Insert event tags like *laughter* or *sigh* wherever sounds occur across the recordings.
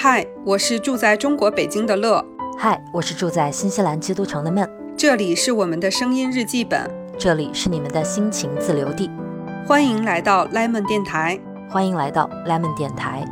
嗨，我是住在中国北京的乐。嗨，我是住在新西兰基督城的闷。这里是我们的声音日记本，这里是你们的心情自留地。欢迎来到 Lemon 电台，欢迎来到 Lemon 电台。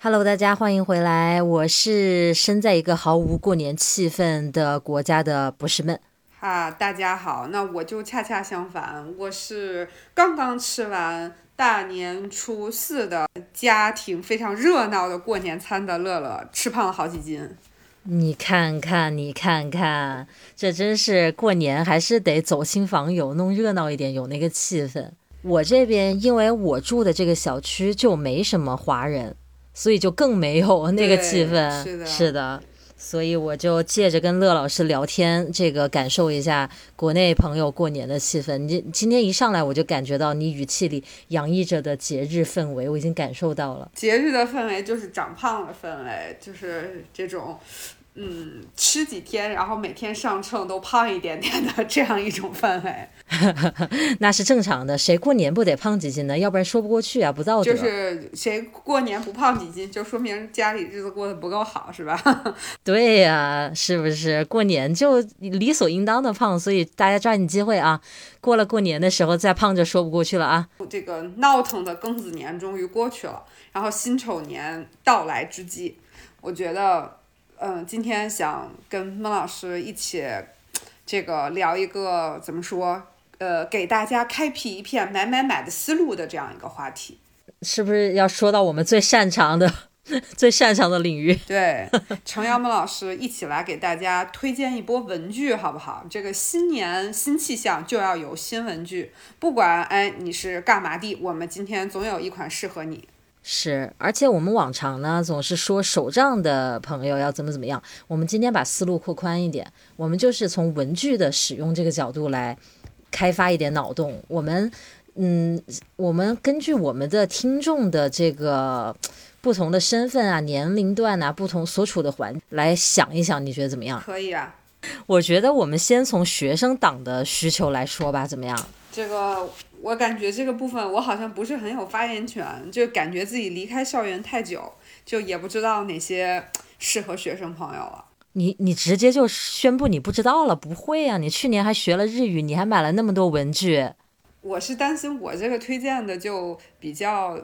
Hello，大家欢迎回来，我是身在一个毫无过年气氛的国家的不是闷。哈，大家好，那我就恰恰相反，我是刚刚吃完大年初四的家庭非常热闹的过年餐的乐乐，吃胖了好几斤。你看看，你看看，这真是过年还是得走亲访友，弄热闹一点，有那个气氛。我这边因为我住的这个小区就没什么华人，所以就更没有那个气氛。是的，是的。所以我就借着跟乐老师聊天，这个感受一下国内朋友过年的气氛。你今天一上来我就感觉到你语气里洋溢着的节日氛围，我已经感受到了。节日的氛围就是长胖的氛围，就是这种。嗯，吃几天，然后每天上秤都胖一点点的这样一种氛围，*laughs* 那是正常的。谁过年不得胖几斤呢？要不然说不过去啊，不道德。就是谁过年不胖几斤，就说明家里日子过得不够好，是吧？*laughs* 对呀，是不是？过年就理所应当的胖，所以大家抓紧机会啊！过了过年的时候再胖就说不过去了啊！这个闹腾的庚子年终于过去了，然后辛丑年到来之际，我觉得。嗯，今天想跟孟老师一起，这个聊一个怎么说？呃，给大家开辟一片买买买的思路的这样一个话题，是不是要说到我们最擅长的、*laughs* 最擅长的领域？*laughs* 对，程瑶孟老师一起来给大家推荐一波文具，好不好？这个新年新气象就要有新文具，不管哎你是干嘛的，我们今天总有一款适合你。是，而且我们往常呢总是说手账的朋友要怎么怎么样，我们今天把思路扩宽一点，我们就是从文具的使用这个角度来开发一点脑洞。我们，嗯，我们根据我们的听众的这个不同的身份啊、年龄段啊、不同所处的环来想一想，你觉得怎么样？可以啊，我觉得我们先从学生党的需求来说吧，怎么样？这个。我感觉这个部分我好像不是很有发言权，就感觉自己离开校园太久，就也不知道哪些适合学生朋友了。你你直接就宣布你不知道了？不会啊，你去年还学了日语，你还买了那么多文具。我是担心我这个推荐的就比较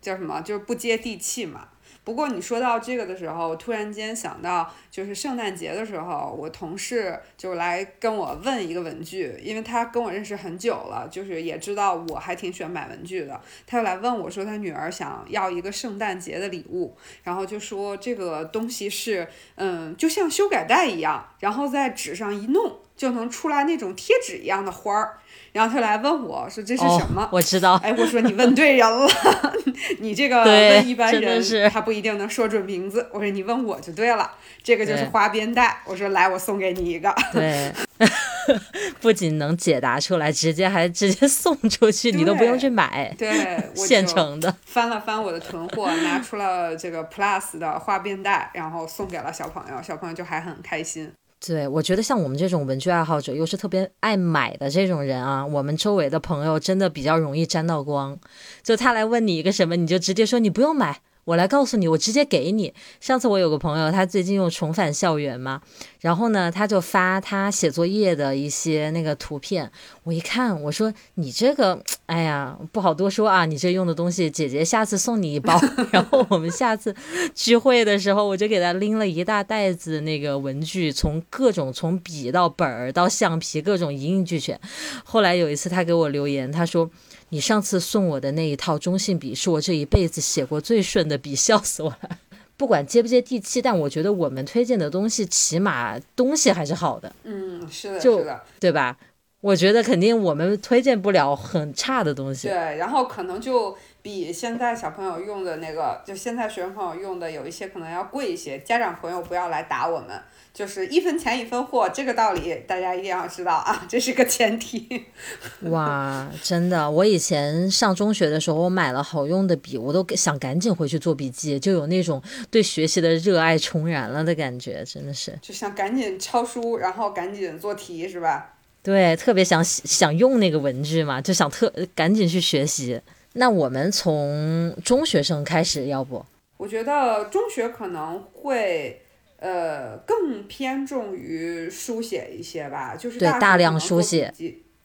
叫什么，就是不接地气嘛。不过你说到这个的时候，突然间想到，就是圣诞节的时候，我同事就来跟我问一个文具，因为他跟我认识很久了，就是也知道我还挺喜欢买文具的，他就来问我说他女儿想要一个圣诞节的礼物，然后就说这个东西是，嗯，就像修改带一样，然后在纸上一弄就能出来那种贴纸一样的花儿。然后他来问我说：“这是什么？”我知道。哎，我说你问对人了，*laughs* 你这个问一般人他不一定能说准名字。我说你问我就对了，这个就是花边带。我说来，我送给你一个。对，*laughs* 不仅能解答出来，直接还直接送出去，你都不用去买。对，现成的。翻了翻我的囤货，拿出了这个 Plus 的花边带，然后送给了小朋友，小朋友就还很开心。对，我觉得像我们这种文具爱好者，又是特别爱买的这种人啊，我们周围的朋友真的比较容易沾到光。就他来问你一个什么，你就直接说你不用买。我来告诉你，我直接给你。上次我有个朋友，他最近又重返校园嘛，然后呢，他就发他写作业的一些那个图片。我一看，我说你这个，哎呀，不好多说啊，你这用的东西，姐姐下次送你一包。*laughs* 然后我们下次聚会的时候，我就给他拎了一大袋子那个文具，从各种从笔到本儿到橡皮，各种一应俱全。后来有一次他给我留言，他说。你上次送我的那一套中性笔，是我这一辈子写过最顺的笔，笑死我了。不管接不接地气，但我觉得我们推荐的东西，起码东西还是好的。嗯，是的，是的，对吧？我觉得肯定我们推荐不了很差的东西。对，然后可能就比现在小朋友用的那个，就现在学生朋友用的有一些可能要贵一些。家长朋友不要来打我们。就是一分钱一分货，这个道理大家一定要知道啊，这是个前提。*laughs* 哇，真的，我以前上中学的时候，我买了好用的笔，我都想赶紧回去做笔记，就有那种对学习的热爱重燃了的感觉，真的是。就想赶紧抄书，然后赶紧做题，是吧？对，特别想想用那个文具嘛，就想特赶紧去学习。那我们从中学生开始，要不？我觉得中学可能会，呃，更偏重于书写一些吧，就是对大量书书写，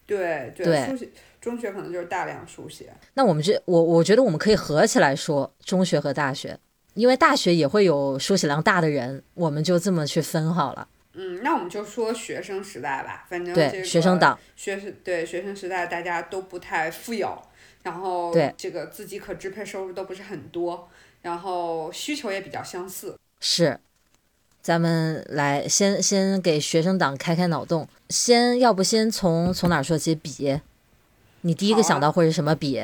对对书写中学可能就是大量书写。那我们这我我觉得我们可以合起来说中学和大学，因为大学也会有书写量大的人，我们就这么去分好了。嗯，那我们就说学生时代吧，反正学生党，学生对学生时代大家都不太富有，然后对这个自己可支配收入都不是很多，然后需求也比较相似。是，咱们来先先给学生党开开脑洞，先要不先从从哪儿说起？笔，你第一个想到会是什么笔？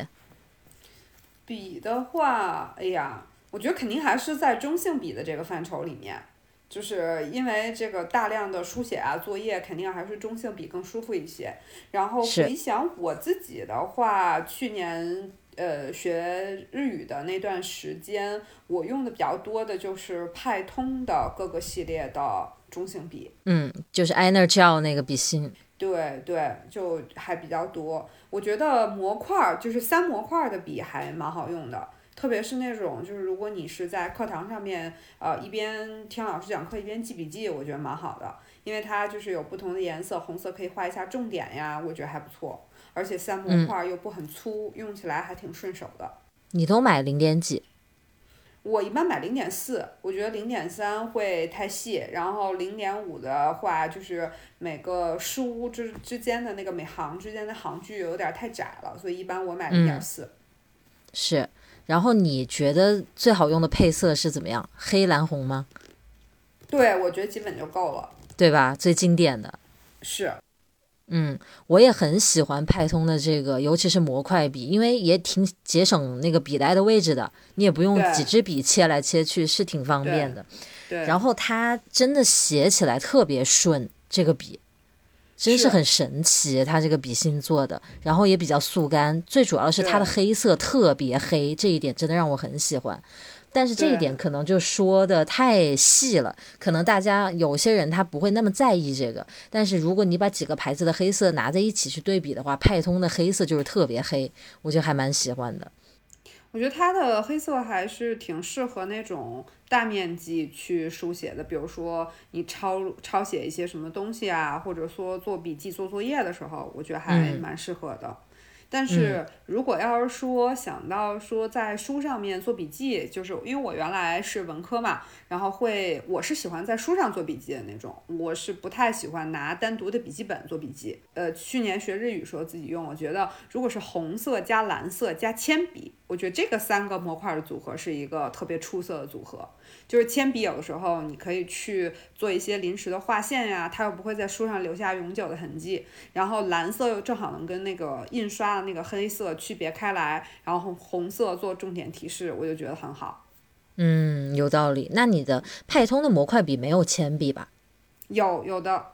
笔的话，哎呀，我觉得肯定还是在中性笔的这个范畴里面，就是因为这个大量的书写啊、作业，肯定还是中性笔更舒服一些。然后是回想我自己的话，去年呃学日语的那段时间，我用的比较多的就是派通的各个系列的中性笔。嗯，就是 Energel 那个笔芯。对对，就还比较多。我觉得模块儿就是三模块儿的笔还蛮好用的，特别是那种就是如果你是在课堂上面，呃，一边听老师讲课一边记笔记，我觉得蛮好的，因为它就是有不同的颜色，红色可以画一下重点呀，我觉得还不错。而且三模块儿又不很粗，用起来还挺顺手的。你都买零点几？我一般买零点四，我觉得零点三会太细，然后零点五的话，就是每个书之之间的那个每行之间的行距有点太窄了，所以一般我买零点四。是。然后你觉得最好用的配色是怎么样？黑蓝红吗？对，我觉得基本就够了。对吧？最经典的。是，嗯，我也很喜欢派通的这个，尤其是模块笔，因为也挺节省那个笔袋的位置的，你也不用几支笔切来切去，是挺方便的。对。然后它真的写起来特别顺，这个笔真是是很神奇，它这个笔芯做的，然后也比较速干，最主要是它的黑色特别黑，这一点真的让我很喜欢。但是这一点可能就说的太细了，可能大家有些人他不会那么在意这个。但是如果你把几个牌子的黑色拿在一起去对比的话，派通的黑色就是特别黑，我觉得还蛮喜欢的。我觉得它的黑色还是挺适合那种大面积去书写的，比如说你抄抄写一些什么东西啊，或者说做笔记、做作业的时候，我觉得还嗯蛮适合的。但是如果要是说想到说在书上面做笔记，就是因为我原来是文科嘛，然后会我是喜欢在书上做笔记的那种，我是不太喜欢拿单独的笔记本做笔记。呃，去年学日语时候自己用，我觉得如果是红色加蓝色加铅笔，我觉得这个三个模块的组合是一个特别出色的组合。就是铅笔有的时候你可以去做一些临时的划线呀，它又不会在书上留下永久的痕迹。然后蓝色又正好能跟那个印刷的那个黑色区别开来，然后红色做重点提示，我就觉得很好。嗯，有道理。那你的派通的模块笔没有铅笔吧？有有的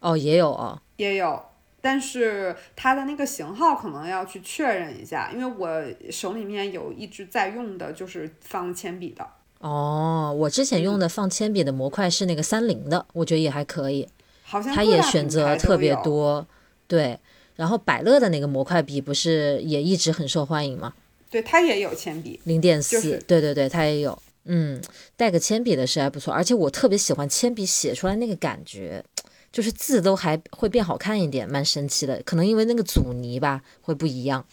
哦，也有哦。也有，但是它的那个型号可能要去确认一下，因为我手里面有一直在用的，就是放铅笔的。哦，我之前用的放铅笔的模块是那个三菱的，我觉得也还可以。好像它也选择特别。多，对。然后百乐的那个模块笔不是也一直很受欢迎吗？对，它也有铅笔。零点四，对对对，它也有。嗯，带个铅笔的是还不错，而且我特别喜欢铅笔写出来那个感觉，就是字都还会变好看一点，蛮神奇的。可能因为那个阻尼吧，会不一样。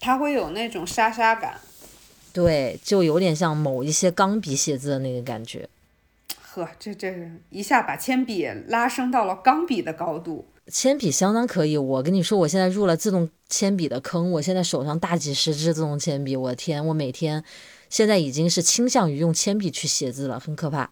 它会有那种沙沙感。对，就有点像某一些钢笔写字的那个感觉。呵，这这一下把铅笔拉升到了钢笔的高度。铅笔相当可以，我跟你说，我现在入了自动铅笔的坑，我现在手上大几十支自动铅笔，我的天，我每天现在已经是倾向于用铅笔去写字了，很可怕。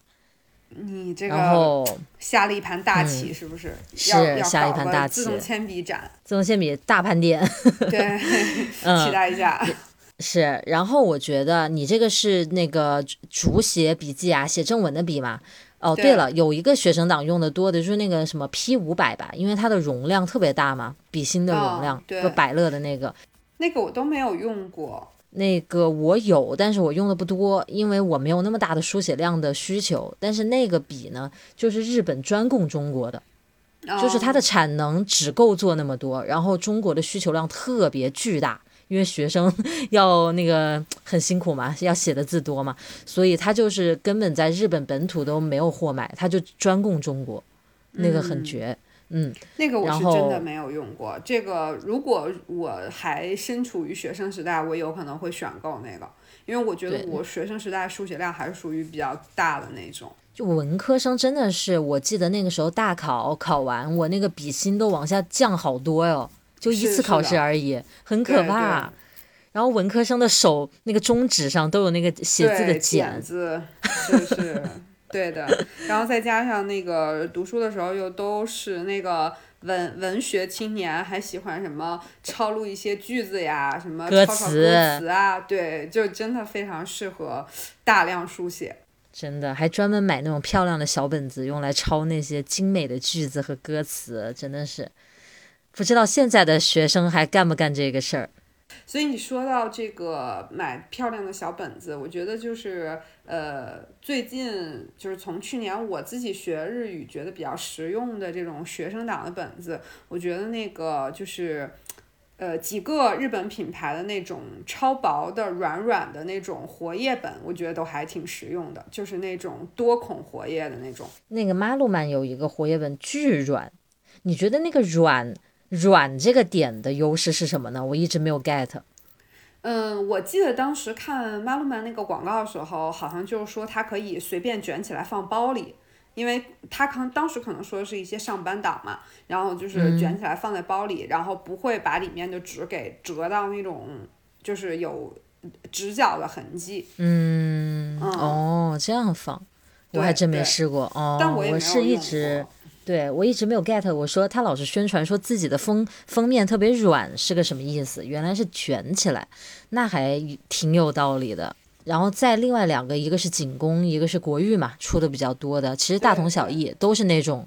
你这然个后下了一盘大棋，是不是？是下了一盘大棋自动铅笔展，自动铅笔大盘点 *laughs* 对，*laughs* 嗯期待一下。是，然后我觉得你这个是那个竹写笔记啊，写正文的笔嘛。哦，对对了，有一个学生党用的多的就是那个什么 P 五百吧，因为它的容量特别大嘛，笔芯的容哦量，对就百乐的那个。那个我都没有用过。那个我有，但是我用的不多，因为我没有那么大的书写量的需求。但是那个笔呢，就是日本专供中国的，就是它的哦产能只够做那么多，然后中国的需求量特别巨大，因为学生 *laughs* 要那个很辛苦嘛，要写的字多嘛，所以他就是根本在日本本土都没有货买，他就专供中国，那个很绝。嗯，那个我是真的没有用过。这个如果我还身处于学生时代，我有可能会选购那个，因为我觉得我学生时代书写量还是属于比较大的那种。就文科生真的是，我记得那个时候大考考完，我那个笔芯都往下降好多哟，就一次考试而已，很可对怕。然后文科生的手那个中指上都有那个写字的对茧茧，字是是，对的。然后再加上那个读书的时候又都是那个文文学青年，还喜欢什么抄录一些句子呀，什么歌抄抄词歌词啊，对，就真的非常适合大量书写。真的还专门买那种漂亮的小本子用来抄那些精美的句子和歌词，真的是不知道现在的学生还干不干这个事儿。所以你说到这个买漂亮的小本子，我觉得就是呃，最近就是从去年我自己学日语觉得比较实用的这种学生党的本子，我觉得那个就是。呃，几个日本品牌的那种超薄的、软软的那种活页本，我觉得都还挺实用的，就是那种多孔活页的那种。那个马路曼有一个活页本巨软，你觉得那个软软这个点的优势是什么呢？我一直没有 get。嗯，我记得当时看马路曼那个广告的时候，好像就是说它可以随便卷起来放包里，因为他可能当时可能说的是一些上班党嘛，然后就是卷起来放在包里，然后不会把里面的纸给折到那种就是有直角的痕迹。嗯，哦，这样放，我还真没试过。哦，但我也没有是一直过。对我一直没有 get。我说他老是宣传说自己的封封面特别软是个什么意思？原来是卷起来，那还挺有道理的。然后再另外两个，一个是景宫，一个是国誉嘛，出的比较多的，其实大同小异，都是那种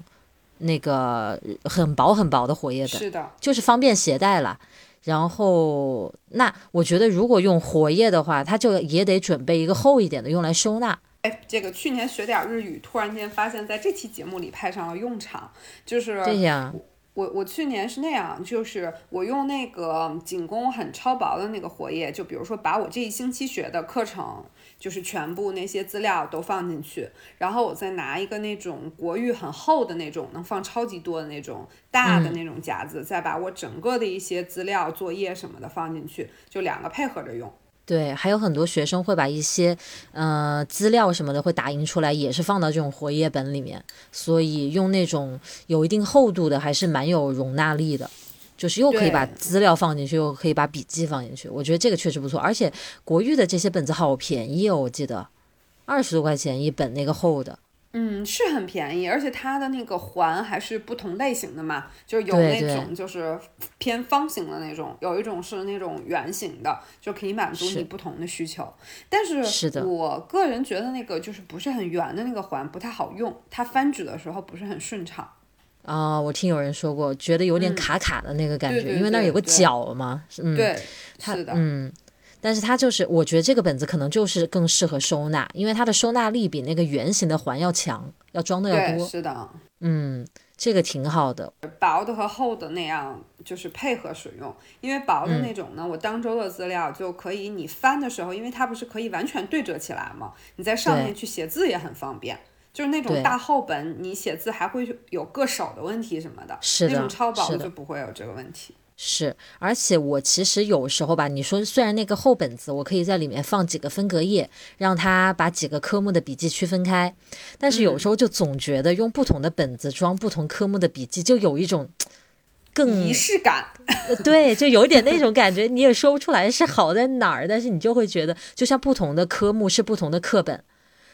那个很薄很薄的活页本。是的，就是方便携带了。然后，那我觉得如果用活页的话，它就也得准备一个厚一点的，用来收纳。哎，这个去年学点日语，突然间发现在这期节目里派上了用场，就是这样，我我去年是那样，就是我用那个仅供很超薄的那个活页，就比如说把我这一星期学的课程，就是全部那些资料都放进去，然后我再拿一个那种国誉很厚的那种，能放超级多的那种大的那种夹子，再把我整个的一些资料、作业什么的放进去，就两个配合着用。对，还有很多学生会把一些呃资料什么的会打印出来，也是放到这种活页本里面，所以用那种有一定厚度的，还是蛮有容纳力的。就是又可以把资料放进去，又可以把笔记放进去，我觉得这个确实不错。而且国誉的这些本子好便宜哦，我记得二十多块钱一本那个厚的。嗯，是很便宜，而且它的那个环还是不同类型的嘛，就是有那种就是偏方形的那种，有一种是那种圆形的，就可以满足你不同的需求。但是我个人觉得那个就是不是很圆的那个环不太好用，它翻纸的时候不是很顺畅。啊、我听有人说过，觉得有点卡卡的那个感觉，嗯对对因为那儿有个角嘛，嗯，对，是的，嗯，但是它就是，我觉得这个本子可能就是更适合收纳，因为它的收纳力比那个圆形的环要强，要装的要，多，是的。嗯，这个挺好的，薄的和厚的那样就是配合使用，因为薄嗯的那种呢，我当周的资料就可以你翻的时候，因为它不是可以完全对折起来嘛，你在上面去写字也很方便。就是那种大厚本，你写字还会有硌手的问题什么的，是的那种超薄的就不会有这个问题。是，而且我其实有时候吧，你说虽然那个厚本子，我可以在里面放几个分隔页，让它把几个科目的笔记区分开，但是有嗯。时候就总觉得用不同的本子装不同科目的笔记，就有一种 *tsk* 更仪式感，*laughs* 呃对，就有一点那种感觉，你也说不出来是好在哪儿，但是你就会觉得，就像不同的科目是不同的课本，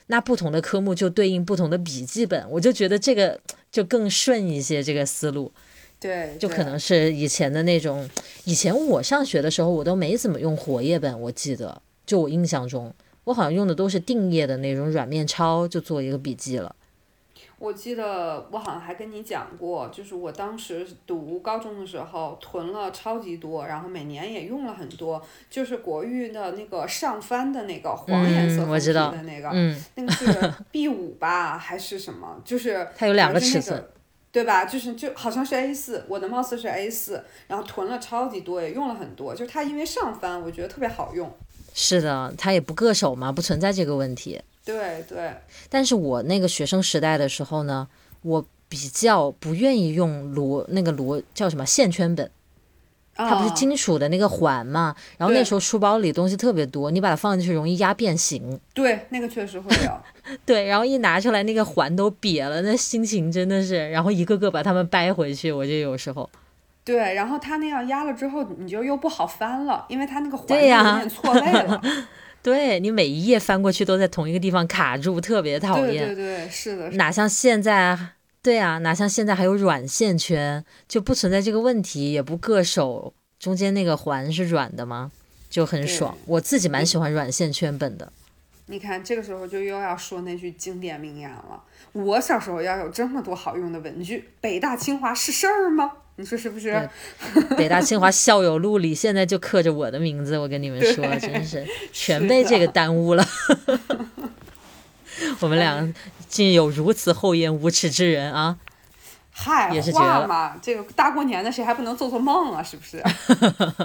那不同的科目就对应不同的笔记本，我就觉得这个 *tsk* 就更顺一些，这个思路对，就可能是以前的那种，以前我上学的时候我都没怎么用活页本，我记得，就我印象中，我好像用的都是定页的那种软面抄，就做一个笔记了。我记得我好像还跟你讲过，就是我当时读高中的时候囤了超级多，然后每年也用了很多，就是国誉的那个上翻的那个黄颜色嗯我封皮知道的那个，嗯，那个是 B 五吧还是什么？就是它有两个尺寸。对吧？就是就好像是 A 四，我的貌似是 A 四，然后囤了超级多，也用了很多。就是它因为上翻，我觉得特别好用。是的，它也不硌手嘛，不存在这个问题。对对。但是我那个学生时代的时候呢，我比较不愿意用螺那个螺叫什么线圈本。它不是金属的那个环嘛？然后那时候书包里东西特别多，你把它放进去容易压变形。对，那个确实会有。*laughs* 对，然后一拿出来那个环都瘪了，那心情真的是，然后一个个把它们掰回去，我就有时候。对，然后它那样压了之后，你就又不好翻了，因为它那个环有点错位了。*laughs* 对你每一页翻过去都在同一个地方卡住，特别讨厌。对对对，是的。哪像现在？对啊，哪像现在还有软线圈，就不存在这个问题，也不硌手。中间那个环是软的吗？就很爽。我自己蛮喜欢软线圈本的。你看，这个时候就又要说那句经典名言了：我小时候要有这么多好用的文具，北大清华是事儿吗？你说是不是？北大清华校友录里现在就刻着我的名字，我跟你们说，真是全被这个耽误了。*laughs* *laughs* 我们俩竟有如此厚颜无耻之人啊！嗨，也是话嘛，这个大过年的谁还不能做做梦啊？是不是？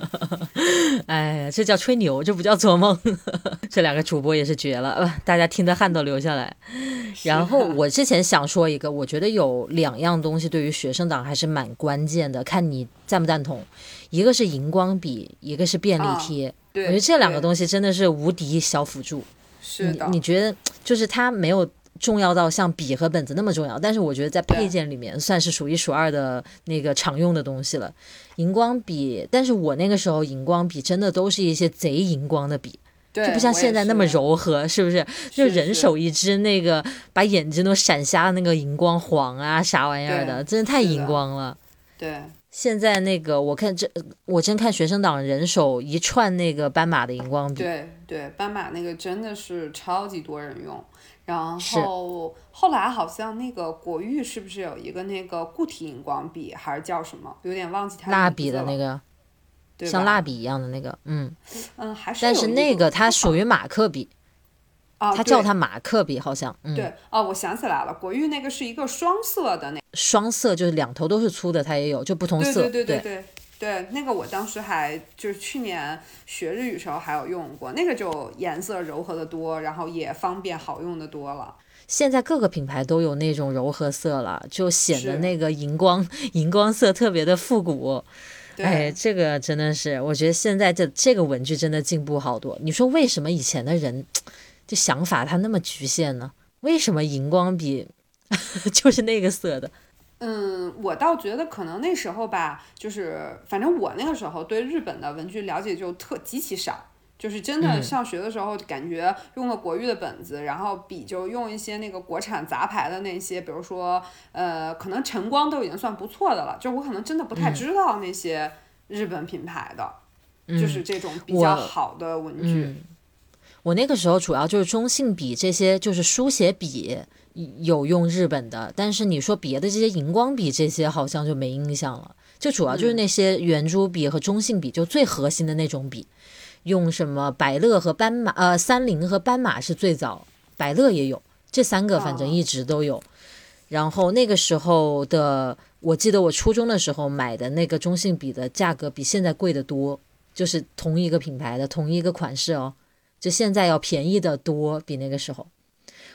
*laughs* 哎呀，这叫吹牛，这不叫做梦。*laughs* 这两个主播也是绝了，大家听得汗都流下来。然后我之前想说一个，我觉得有两样东西对于学生党还是蛮关键的，看你赞不赞同。一个是荧光笔，一个是便利贴。对，我觉得这两个东西真的是无敌小辅助。是的，你觉得就是它没有重要到像笔和本子那么重要，但是我觉得在配件里面算是数一数二的那个常用的东西了。荧光笔，但是我那个时候荧光笔真的都是一些贼荧光的笔，就不像现在那么柔和，是不是？就人手一支那个把眼睛都闪瞎的那个荧光黄啊啥玩意儿的，真的太荧光了。对。现在那个，我看这，我真看学生党人手一串那个斑马的荧光笔。对对，斑马那个真的是超级多人用。然后后来好像那个国誉是不是有一个那个固体荧光笔，还是叫什么？有点忘记它蜡笔的那个，像蜡笔一样的那个，嗯嗯，还是。但是那个它属于马克笔。啊，他叫它马克笔，好像。对，哦，我想起来了，国誉那个是一个双色的那。双色就是两头都是粗的，它也有，就不同色。对对对对对对，那个我当时还就是去年学日语时候还有用过，那个就颜色柔和的多，然后也方便好用的多了。现在各个品牌都有那种柔和色了，就显得那个荧光荧光色特别的复古。哎，这个真的是，我觉得现在这这个文具真的进步好多。你说为什么以前的人？这想法它那么局限呢？为什么荧光笔 *laughs* 就是那个色的？嗯，我倒觉得可能那时候吧，就是反正我那个时候对日本的文具了解就特极其少，就是真的上学的时候感觉用了国誉的本子，然后笔就用一些那个国产杂牌的那些，比如说呃，可能晨光都已经算不错的了，就我可能真的不太知道那些日本品牌的，就是这种比较好的文具。我那个时候主要就是中性笔这些，就是书写笔有用日本的，但是你说别的这些荧光笔这些好像就没印象了。就主要就是那些圆珠笔和中性笔，就最核心的那种笔，用什么百乐和斑马，呃，三菱和斑马是最早，百乐也有，这三个反正一直都有。然后那个时候的，我记得我初中的时候买的那个中性笔的价格比现在贵得多，就是同一个品牌的同一个款式哦。就现在要便宜的多，比那个时候。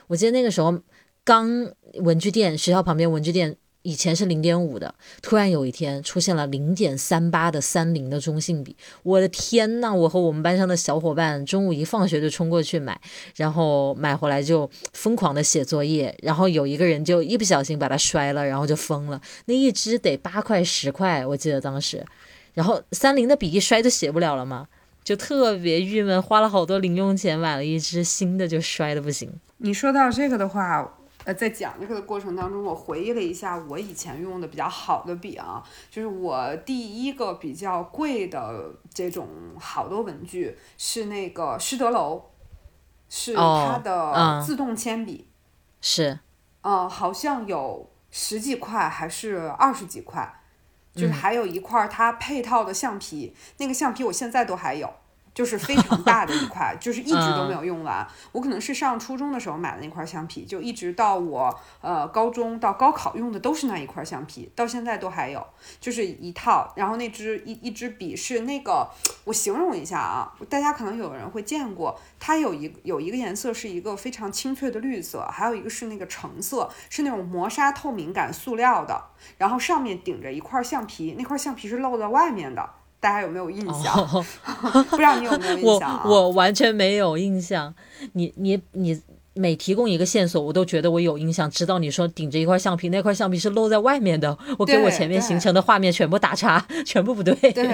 我记得那个时候刚文具店，学校旁边文具店以前是零点五的，突然有一天出现了零点三八的三菱的中性笔，我的天呐！我和我们班上的小伙伴中午一放学就冲过去买，然后买回来就疯狂的写作业，然后有一个人就一不小心把它摔了，然后就疯了。那一支得八块十块，我记得当时，然后三菱的笔一摔就写不了了吗？就特别郁闷，花了好多零用钱买了一支新的，就摔的不行。你说到这个的话，呃，在讲这个的过程当中，我回忆了一下我以前用的比较好的笔啊，就是我第一个比较贵的这种好多文具是那个施德楼，是它的自动铅笔，是，嗯，好像有十几块还是二十几块。就是还有一块它配套的橡皮，那个橡皮我现在都还有，就是非常大的一块，*laughs* 就是一直都没有用完。我可能是上初中的时候买的那块橡皮，就一直到我呃高中到高考用的都是那一块橡皮，到现在都还有，就是一套。然后那支一一支笔是那个，我形容一下啊，大家可能有人会见过，它有一有一个颜色是一个非常清脆的绿色，还有一个是那个橙色，是那种磨砂透明感塑料的，然后上面顶着一块橡皮，那块橡皮是露在外面的。大家有没有印象？*laughs* 不知道你有没有印象？我我完全没有印象。你你你每提供一个线索，我都觉得我有印象。知道你说顶着一块橡皮，那块橡皮是露在外面的，我给我前面形成的画面全部打叉，*laughs* 全部不对。对，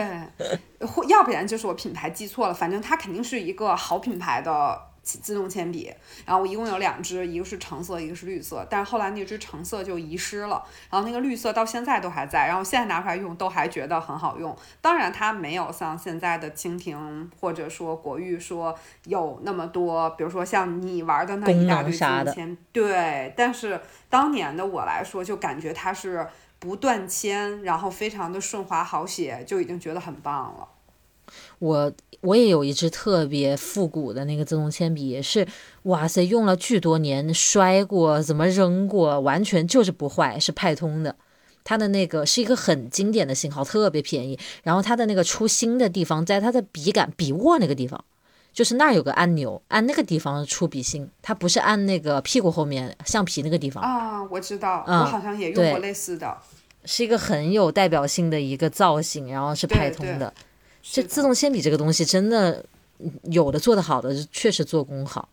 或要不然就是我品牌记错了，反正它肯定是一个好品牌的。自动铅笔，然后我一共有两支，一个是橙色，一个是绿色。但是后来那支橙色就遗失了，然后那个绿色到现在都还在，然后现在拿出来用都还觉得很好用。当然它没有像现在的蜻蜓或者说国誉说有那么多，比如说像你玩的那一大堆自动铅，对。但是当年的我来说，就感觉它是不断铅，然后非常的顺滑好写，就已经觉得很棒了。我我也有一支特别复古的那个自动铅笔，也是哇塞，用了巨多年，摔过，怎么扔过，完全就是不坏，是派通的。它的那个是一个很经典的型号，特别便宜。然后它的那个出芯的地方，在它的笔杆、笔握那个地方，就是那儿有个按钮，按那个地方出笔芯，它不是按那个屁股后面橡皮那个地方啊。我知道，我好像也用过类似的，是一个很有代表性的一个造型，然后是派通的。这自动铅笔这个东西真的有的做的好的，确实做工好。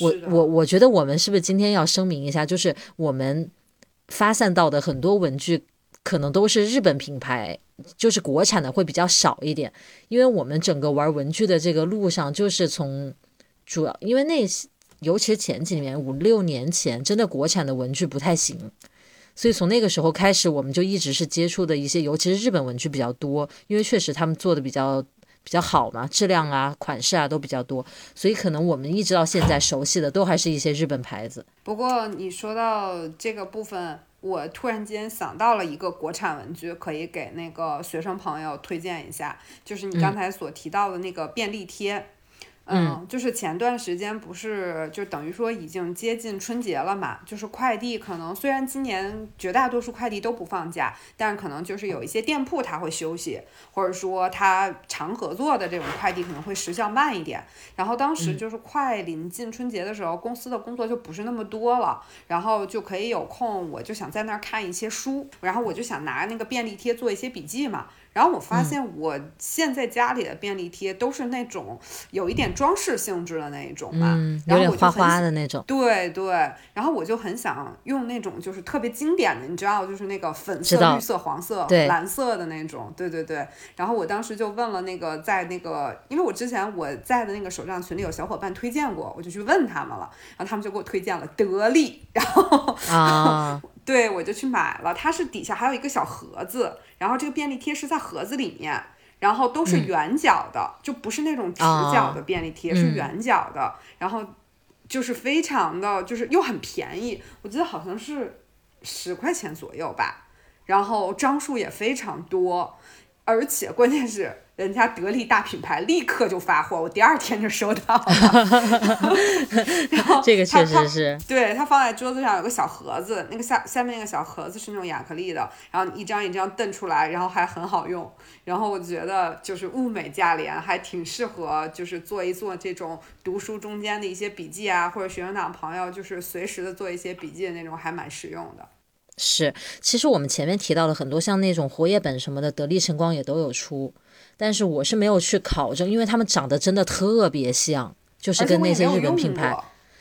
我我我觉得我们是不是今天要声明一下，就是我们发散到的很多文具可能都是日本品牌，就是国产的会比较少一点。因为我们整个玩文具的这个路上，就是从主要因为那尤其是前几年五六年前，真的国产的文具不太行。所以从那个时候开始，我们就一直是接触的一些，尤其是日本文具比较多，因为确实他们做的比较比较好嘛，质量啊、款式啊都比较多，所以可能我们一直到现在熟悉的都还是一些日本牌子。不过你说到这个部分，我突然间想到了一个国产文具，可以给那个学生朋友推荐一下，就是你刚才所提到的那个便利贴。嗯，就是前段时间不是就等于说已经接近春节了嘛，就是快递可能虽然今年绝大多数快递都不放假，但是可能就是有一些店铺它会休息，或者说它常合作的这种快递可能会时效慢一点。然后当时就是快临近春节的时候，公司的工作就不是那么多了，然后就可以有空，我就想在那儿看一些书，然后我就想拿那个便利贴做一些笔记嘛。然后我发现，我现在家里的便利贴都是那种有一点装饰性质的那一种嘛，有点花花的那种。对对，然后我就很想用那种就是特别经典的，你知道，就是那个粉色、绿色、黄色、蓝色的那种。对对对。然后我当时就问了那个在那个，因为我之前我在的那个手账群里有小伙伴推荐过，我就去问他们了，然后他们就给我推荐了得力，然后啊。对，我就去买了。它是底下还有一个小盒子，然后这个便利贴是在盒子里面，然后都是圆角的，就不是那种直角的便利贴，是圆角的。然后就是非常的，就是又很便宜，我记得好像是十块钱左右吧。然后张数也非常多，而且关键是。人家得力大品牌立刻就发货，我第二天就收到了。*laughs* 然后这个确实是，对，它放在桌子上有个小盒子，那个下下面那个小盒子是那种亚克力的，然后一张一张瞪出来，然后还很好用。然后我觉得就是物美价廉，还挺适合就是做一做这种读书中间的一些笔记啊，或者学生党朋友就是随时的做一些笔记的那种，还蛮实用的。是，其实我们前面提到了很多像那种活页本什么的，得力晨光也都有出。但是我是没有去考证，因为他们长得真的特别像，就是跟那些日本品牌，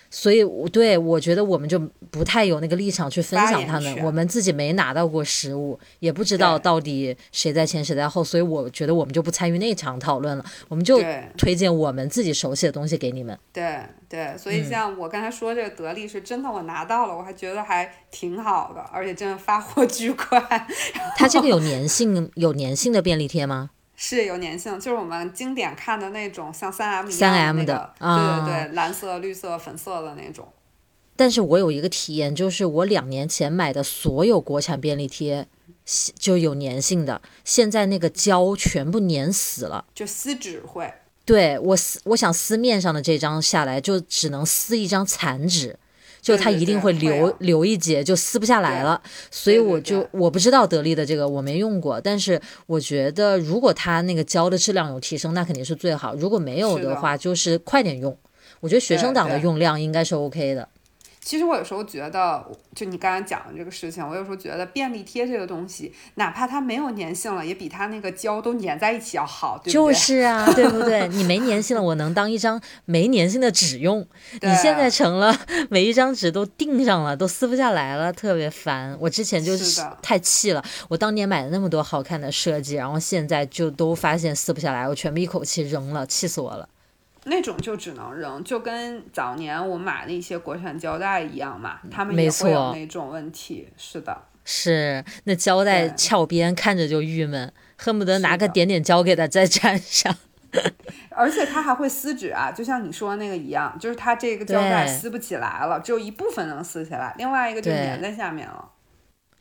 所以我对我觉得我们就不太有那个立场去分享他们，我们自己没拿到过实物，也不知道到底谁在前谁在后，所以我觉得我们就不参与那场讨论了，我们就推荐我们自己熟悉的东西给你们。对对，所以像我刚才说这个得力是真的，我拿到了，我还觉得还挺好的，而且真的发货巨快。*laughs* 它这个有粘性有粘性的便利贴吗？是有粘性，就是我们经典看的那种，像三 M 一样的那个，对对对，蓝色、绿色、粉色的那种。但是我有一个体验，就是我两年前买的所有国产便利贴就有粘性的，现在那个胶全部粘死了，就撕纸会。对我撕，我想撕面上的这张下来，就只能撕一张残纸，就它一定会留留一截，就撕不下来了。所以我就我不知道得力的这个我没用过，但是我觉得如果它那个胶的质量有提升，那肯定是最好。如果没有的话，就是快点用。我觉得学生党的用量应该是 OK 的。其实我有时候觉得，就你刚才讲的这个事情，我有时候觉得便利贴这个东西，哪怕它没有粘性了，也比它那个胶都粘在一起要好，对不对？就是啊，对不对？*laughs* 你没粘性了，我能当一张没粘性的纸用。你现在成了每一张纸都钉上了，都撕不下来了，特别烦。我之前就是太气了，我当年买了那么多好看的设计，然后现在就都发现撕不下来，我全部一口气扔了，气死我了。那种就只能扔，就跟早年我买的一些国产胶带一样嘛，他们也会有那种问题。是的，是那胶带翘边，看着就郁闷，恨不得拿个点点胶给它再粘上。*laughs* 而且它还会撕纸啊，就像你说那个一样，就是它这个胶带撕不起来了，只有一部分能撕起来，另外一个就粘在下面了。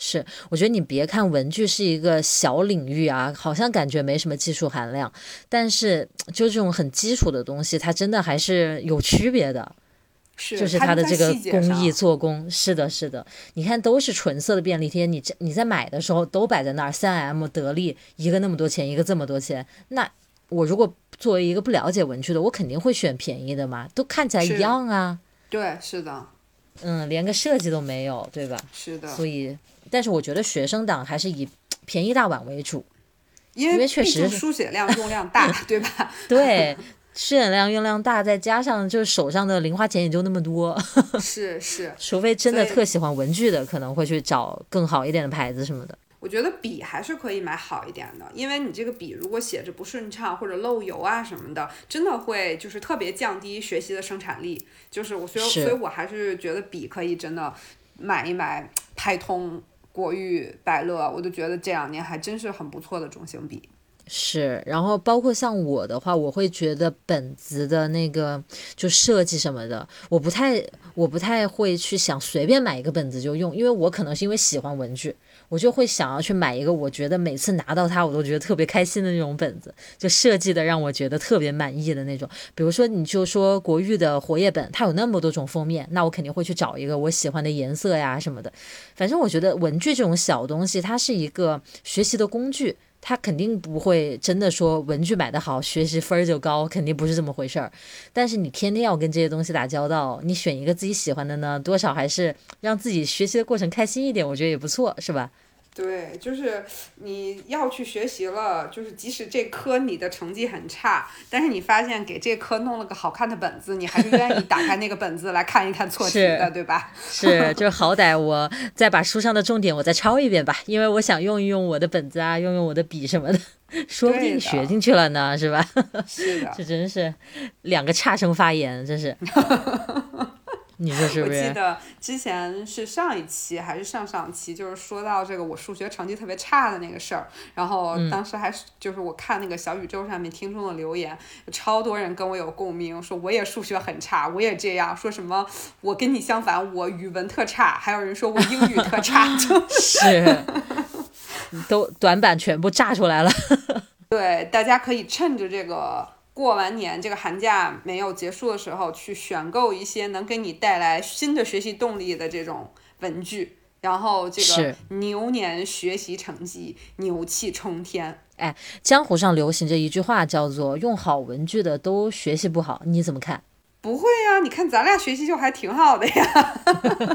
是，我觉得你别看文具是一个小领域啊，好像感觉没什么技术含量，但是就这种很基础的东西，它真的还是有区别的。是，就是它的这个工艺做工，是的，是的。你看，都是纯色的便利贴，你这你在买的时候都摆在那儿，三 M、得力，一个那么多钱，一个这么多钱，那我如果作为一个不了解文具的，我肯定会选便宜的嘛，都看起来一样啊。对，是的。嗯，连个设计都没有，对吧？是的。所以。但是我觉得学生党还是以便宜大碗为主，因为确实书写量用量大，*laughs* 对吧？*laughs* 对，书写量用量大，再加上就是手上的零花钱也就那么多，是是，除非真的特喜欢文具的，可能会去找更好一点的牌子什么的。我觉得笔还是可以买好一点的，因为你这个笔如果写着不顺畅或者漏油啊什么的，真的会就是特别降低学习的生产力。就是我所以所以我还是觉得笔可以真的买一买，拍通。国誉、百乐，我就觉得这两年还真是很不错的中性笔。是，然后包括像我的话，我会觉得本子的那个就设计什么的，我不太，我不太会去想随便买一个本子就用，因为我可能是因为喜欢文具。我就会想要去买一个，我觉得每次拿到它我都觉得特别开心的那种本子，就设计的让我觉得特别满意的那种。比如说，你就说国誉的活页本，它有那么多种封面，那我肯定会去找一个我喜欢的颜色呀什么的。反正我觉得文具这种小东西，它是一个学习的工具。他肯定不会真的说文具买的好，学习分儿就高，肯定不是这么回事儿。但是你天天要跟这些东西打交道，你选一个自己喜欢的呢，多少还是让自己学习的过程开心一点，我觉得也不错，是吧？对，就是你要去学习了，就是即使这科你的成绩很差，但是你发现给这科弄了个好看的本子，你还是愿意打开那个本子来看一看错题的，对吧？*laughs* 是，就是好歹我再把书上的重点我再抄一遍吧，因为我想用一用我的本子啊，用用我的笔什么的，说不定学进去了呢，是吧？*laughs* 是的，这真是两个差生发言，真是。*laughs* 你说 *laughs* 是？我记得之前是上一期还是上上期，就是说到这个我数学成绩特别差的那个事儿，然后当时还是就是我看那个小宇宙上面听众的留言，超多人跟我有共鸣，说我也数学很差，我也这样，说什么我跟你相反，我语文特差，还有人说我英语特差，*laughs* 就是，都短板全部炸出来了。*laughs* 对，大家可以趁着这个。过完年这个寒假没有结束的时候，去选购一些能给你带来新的学习动力的这种文具，然后这个牛年学习成绩牛气冲天。哎，江湖上流行着一句话，叫做“用好文具的都学习不好”，你怎么看？不会呀，你看咱俩学习就还挺好的呀，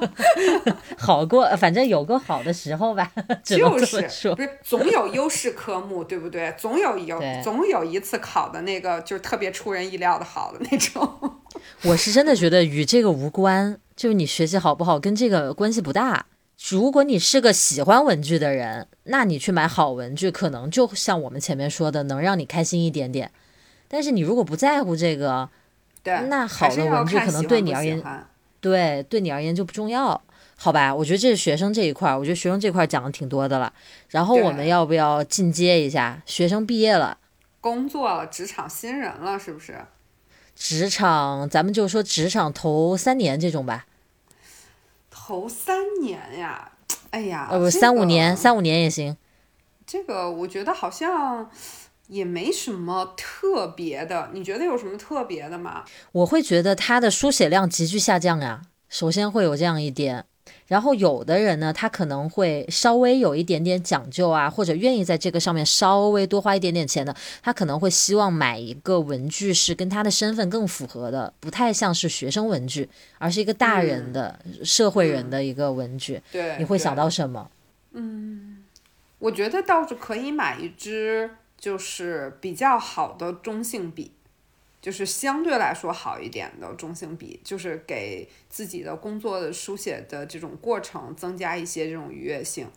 *laughs* 好过，反正有个好的时候吧。*laughs* 就是不是总有优势科目，对不对？总有有总有一次考的那个就是特别出人意料的好的那种。*laughs* 我是真的觉得与这个无关，就是你学习好不好跟这个关系不大。如果你是个喜欢文具的人，那你去买好文具，可能就像我们前面说的，能让你开心一点点。但是你如果不在乎这个。那好的文具可能对你而言，对对你而言就不重要，好吧？我觉得这是学生这一块儿，我觉得学生这块儿讲的挺多的了。然后我们要不要进阶一下？学生毕业了，工作了，职场新人了，是不是？职场，咱们就说职场头三年这种吧。头三年呀，哎呀，呃不，三五年，三五年也行。这个我觉得好像。也没什么特别的。你觉得有什么特别的吗？我会觉得他的书写量急剧下降呀。首先会有这样一点。然后有的人呢，他可能会稍微有一点点讲究啊，或者愿意在这个上面稍微多花一点点钱的，他可能会希望买一个文具是跟他的身份更符合的，不太像是学生文具，而是一个大人的社会人的一个文具。对，你会想到什么？嗯，我觉得倒是可以买一支就是比较好的中性笔。就是相对来说好一点的中性笔，就是给自己的工作的书写的这种过程增加一些这种愉悦性。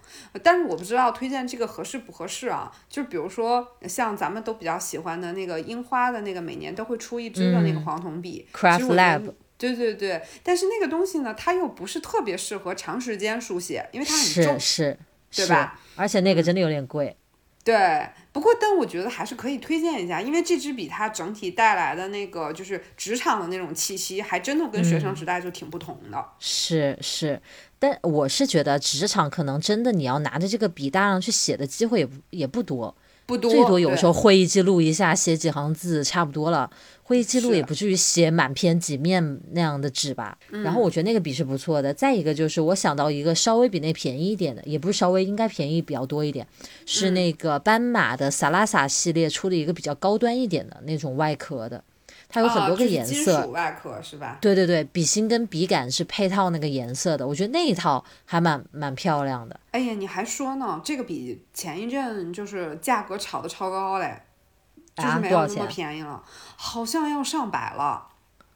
但是我不知道推荐这个合适不合适啊？就比如说像咱们都比较喜欢的那个樱花的那个，每年都会出一支的那个黄铜笔，Craft Lab。对对对，但是那个东西呢，它又不是特别适合长时间书写，因为它很重，是，对吧？而且那个真的有点贵。对，不过但我觉得还是可以推荐一下，因为这支笔它整体带来的那个就是职场的那种气息，还真的跟学生时代就挺不同的。是是，但我是觉得职场可能真的你要拿着这个笔大量去写的机会也不也不多。不多，最多有时候会议记录一下，写几行字差不多了。会议记录也不至于写满篇几面那样的纸吧。然后我觉得那个笔是不错的。再一个就是我想到一个稍微比那便宜一点的，也不是稍微，应该便宜比较多一点，是那个斑马的萨拉萨系列出的一个比较高端一点的那种外壳的。它有很多个颜色，外壳是吧？对对对，笔芯跟笔杆是配套那个颜色的，我觉得那一套还蛮蛮漂亮的。哎呀，你还说呢？这个笔前一阵就是价格炒的超高嘞，就是没有那么便宜了，好像要上百了。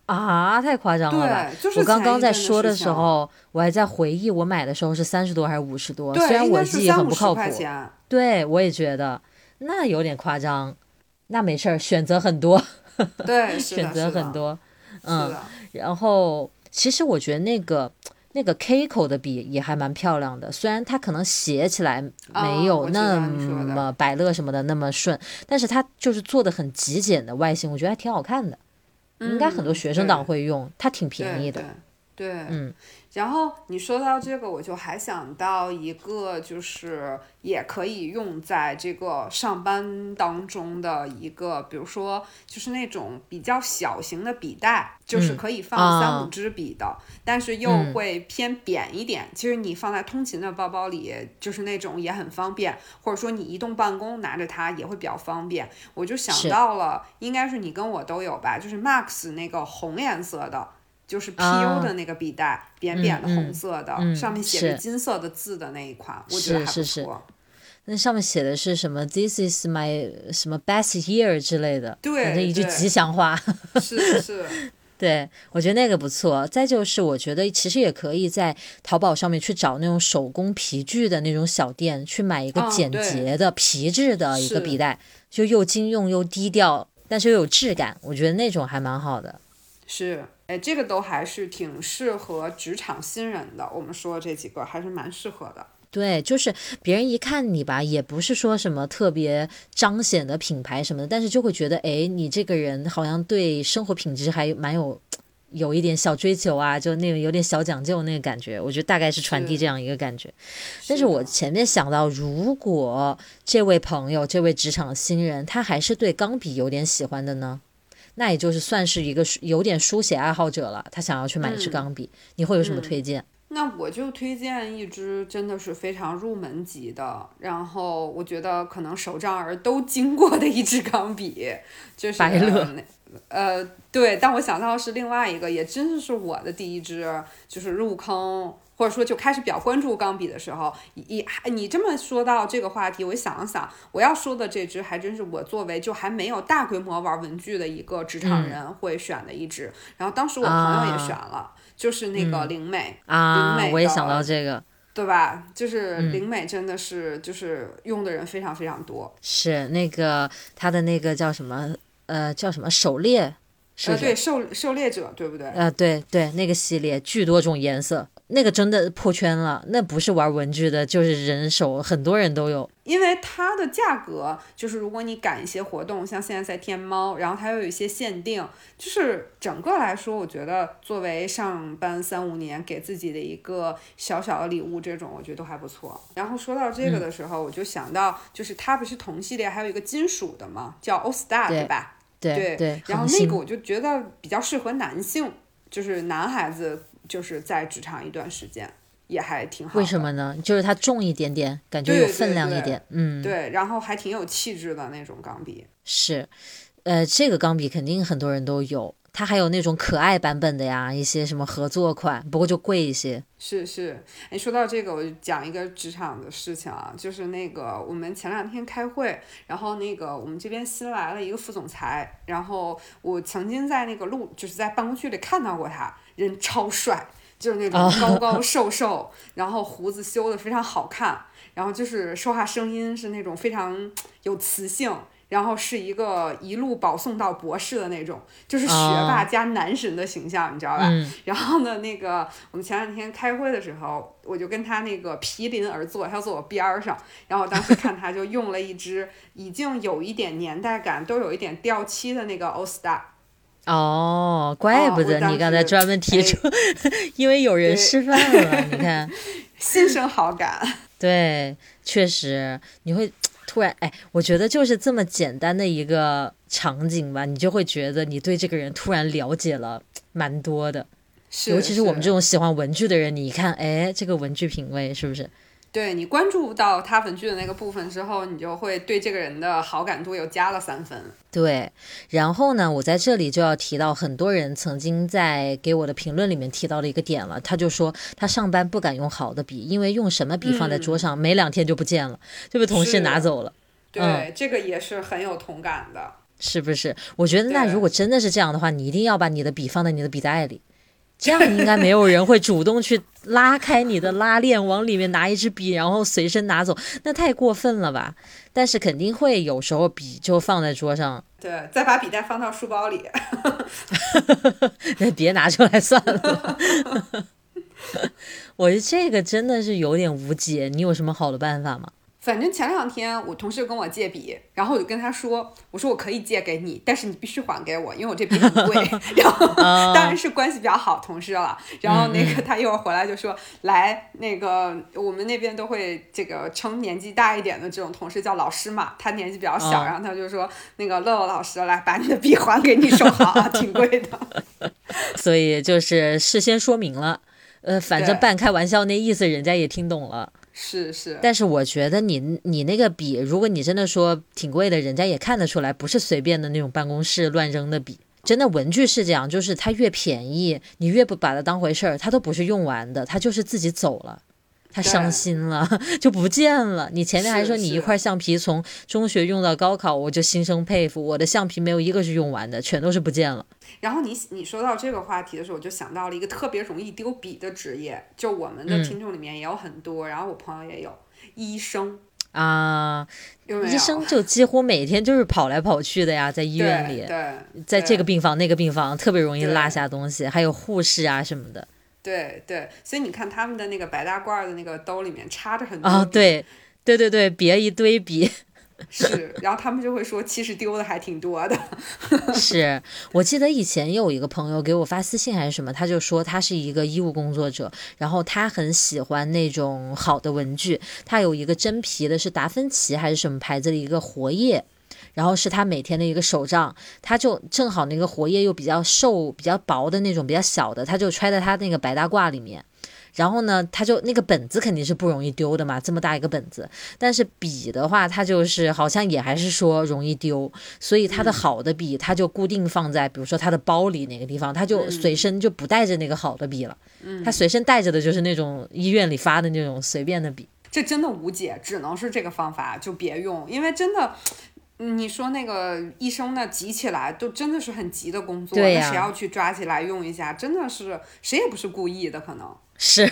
啊，太夸张了吧！对，就是我刚刚在说的时候，我还在回忆我买的时候是三十多还是五十多？虽然我记忆很不靠谱。对，我也觉得那有点夸张。那没事儿，选择很多。*laughs* 对，选择很多，嗯，然后其实我觉得那个那个 K 口的笔也还蛮漂亮的，虽然它可能写起来没有那么百乐什么的那么顺，但是它就是做的很极简的外形，我觉得还挺好看的，应该很多学生党会用，它挺便宜的，对，嗯。然后你说到这个，我就还想到一个，就是也可以用在这个上班当中的一个，比如说就是那种比较小型的笔袋，就是可以放三五支笔的，但是又会偏扁一点。其实你放在通勤的包包里，就是那种也很方便，或者说你移动办公拿着它也会比较方便。我就想到了，应该是你跟我都有吧，就是 Max 那个红颜色的。就是 PU 的那个笔袋，扁扁的红色的，上面写着金色的字的那一款，我觉得还不错。那上面写的是什么？This is my 什么 best year 之类的，反正一句吉祥话。是是，*laughs* 对我觉得那个不错。再就是，我觉得其实也可以在淘宝上面去找那种手工皮具的那种小店，去买一个简洁的皮质的一个笔袋，就又经用又低调，但是又有质感，我觉得那种还蛮好的。是。哎，这个都还是挺适合职场新人的。我们说这几个还是蛮适合的。对，就是别人一看你吧，也不是说什么特别彰显的品牌什么的，但是就会觉得，哎，你这个人好像对生活品质还蛮有有一点小追求啊，就那种有点小讲究那个感觉。我觉得大概是传递这样一个感觉。但是我前面想到，如果这位朋友，这位职场新人，他还是对钢笔有点喜欢的呢？那也就是算是一个有点书写爱好者了，他想要去买一支钢笔，你会有什么推荐？那我就推荐一支真的是非常入门级的，然后我觉得可能手账儿都经过的一支钢笔，就是白乐。呃，对，但我想到是另外一个，也真的是我的第一支，就是入坑。或者说就开始比较关注钢笔的时候，你你这么说到这个话题，我想了想，我要说的这支还真是我作为就还没有大规模玩文具的一个职场人会选的一支。然后当时我朋友也选了，就是那个灵美啊，灵美我也想到这个，对吧？就是灵美真的是就是用的人非常非常多。是那个它的那个叫什么呃叫什么狩猎。是不是？对，狩狩猎者，对不对？啊，对对，那个系列巨多种颜色，那个真的破圈了。那不是玩文具的，就是人手，很多人都有。因为它的价格，就是如果你赶一些活动，像现在在天猫，然后它又有一些限定，就是整个来说，我觉得作为上班三五年给自己的一个小小的礼物，这种我觉得都还不错。然后说到这个的时候，我就想到，就是它不是同系列还有一个金属的嘛，叫 All Star，对吧？对对。然后那个我就觉得比较适合男性，就是男孩子，就是在职场一段时间。也还挺好。为什么呢？就是它重一点点，感觉有分量一点。嗯，对，然后还挺有气质的那种钢笔。是，呃，这个钢笔肯定很多人都有。它还有那种可爱版本的呀，一些什么合作款，不过就贵一些。是是，哎，说到这个，我就讲一个职场的事情啊，就是那个我们前两天开会，然后那个我们这边新来了一个副总裁，然后我曾经在那个路，就是在办公区里看到过他，人超帅。就是那种高高瘦瘦，然后胡子修的非常好看，然后就是说话声音是那种非常有磁性，然后是一个一路保送到博士的那种，就是学霸加男神的形象，你知道吧？然后呢，那个我们前两天开会的时候，我就跟他那个毗邻而坐，他坐我边儿上，然后当时看他就用了一支已经有一点年代感，都有一点掉漆的那个 All Star。哦，怪不得你刚才专门提出，因为有人示范了，你看，*laughs* 心生好感。对，确实你会突然哎，我觉得就是这么简单的一个场景吧，你就会觉得你对这个人突然了解了蛮多的。是，尤其是我们这种喜欢文具的人，你一看，哎，这个文具品味是不是？对你关注到他粉剧的那个部分之后，你就会对这个人的好感度又加了三分。对，然后呢，我在这里就要提到很多人曾经在给我的评论里面提到的一个点了，他就说他上班不敢用好的笔，因为用什么笔放在桌上，没两天就不见了，就被同事拿走了。对，这个也是很有同感的，是不是？我觉得那如果真的是这样的话，你一定要把你的笔放在你的笔袋里。这样应该没有人会主动去拉开你的拉链，往里面拿一支笔，然后随身拿走，那太过分了吧？但是肯定会有时候笔就放在桌上，对，再把笔袋放到书包里，*laughs* 那别拿出来算了。*laughs* 我觉得这个真的是有点无解，你有什么好的办法吗？反正前两天我同事跟我借笔，然后我就跟他说：“我说我可以借给你，但是你必须还给我，因为我这笔很贵。*laughs* ”然后当然是关系比较好同事了。然后那个他一会儿回来就说：“来，那个我们那边都会这个称年纪大一点的这种同事叫老师嘛，他年纪比较小，然后他就说那个乐乐老师来把你的笔还给你收好，啊挺贵的。*laughs* ”所以就是事先说明了，呃，反正半开玩笑那意思，人家也听懂了。是是，但是我觉得你你那个笔，如果你真的说挺贵的，人家也看得出来，不是随便的那种办公室乱扔的笔。真的文具是这样，就是它越便宜，你越不把它当回事儿，它都不是用完的，它就是自己走了。他伤心了，*laughs* 就不见了。你前面还说你一块橡皮从中学用到高考，我就心生佩服。我的橡皮没有一个是用完的，全都是不见了。然后你你说到这个话题的时候，我就想到了一个特别容易丢笔的职业，就我们的听众里面也有很多，然后我朋友也有医生啊，医生就几乎每天就是跑来跑去的呀，在医院里，对，在这个病房那个病房，特别容易落下东西，还有护士啊什么的。对对，所以你看他们的那个白大褂的那个兜里面插着很多啊，对对对对，别一堆笔，*laughs* 是，然后他们就会说，其实丢的还挺多的。*laughs* 是我记得以前有一个朋友给我发私信还是什么，他就说他是一个医务工作者，然后他很喜欢那种好的文具，他有一个真皮的，是达芬奇还是什么牌子的一个活页。然后是他每天的一个手账，他就正好那个活页又比较瘦、比较薄的那种，比较小的，他就揣在他那个白大褂里面。然后呢，他就那个本子肯定是不容易丢的嘛，这么大一个本子。但是笔的话，他就是好像也还是说容易丢，所以他的好的笔他就固定放在，比如说他的包里哪个地方，他就随身就不带着那个好的笔了。他随身带着的就是那种医院里发的那种随便的笔。这真的无解，只能是这个方法，就别用，因为真的。你说那个医生呢，急起来都真的是很急的工作，那谁要去抓起来用一下？真的是谁也不是故意的，可能是，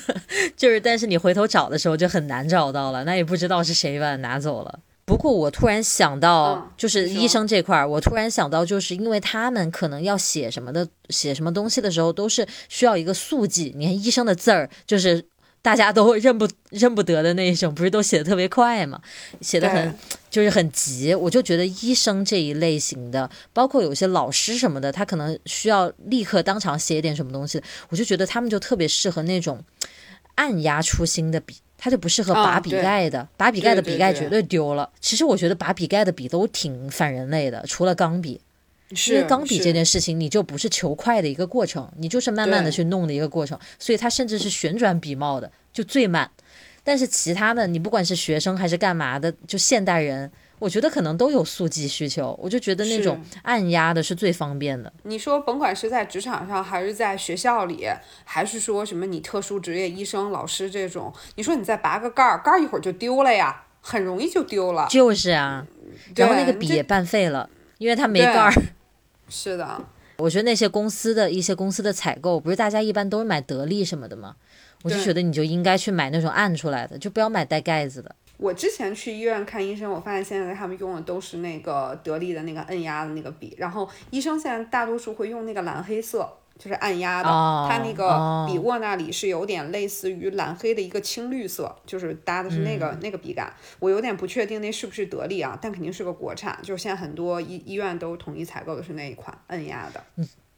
*laughs* 就是，但是你回头找的时候就很难找到了，那也不知道是谁把它拿走了。不过我突然想到嗯，就是医生这块儿，我突然想到，就是因为他们可能要写什么的，写什么东西的时候，都是需要一个速记。你看医生的字儿，就是大家都认不认不得的那一种，不是都写的特别快嘛，写的很就是很急。我就觉得医生这一类型的，包括有些老师什么的，他可能需要立刻当场写一点什么东西，我就觉得他们就特别适合那种按压出新的笔。它就不适合啊拔笔盖的，拔笔盖的笔盖绝对丢了。其实我觉得拔笔盖的笔都挺反人类的，除了钢笔，因是为钢笔这件事情你就不是求快的一个过程，你就是慢慢的去弄的一个过程，所以它甚至是旋转笔帽的，就最慢。但是其他的，你不管是学生还是干嘛的，就现代人，我觉得可能都有速记需求。我就觉得那种按压的是最方便的。你说，甭管是在职场上，还是在学校里，还是说什么你特殊职业医生、老师这种，你说你再拔个盖儿，盖儿一会儿就丢了呀，很容易就丢了。就是啊，然后那个笔也半废了，因为它没盖儿。*laughs* 是的，我觉得那些公司的一些公司的采购，不是大家一般都是买得力什么的吗？我就觉得你就应该去买那种按出来的，就不要买带盖子的。我之前去医院看医生，我发现现在他们用的都是那个得力的那个按压的那个笔，然后医生现在大多数会用那个蓝黑色，就是按压的，哦它那个哦。笔握那里是有点类似于蓝黑的一个青绿色，就是搭的是那个、嗯。那个笔杆，我有点不确定那是不是得力啊，但肯定是个国产，就是现在很多医医院都统一采购的是那一款按压的。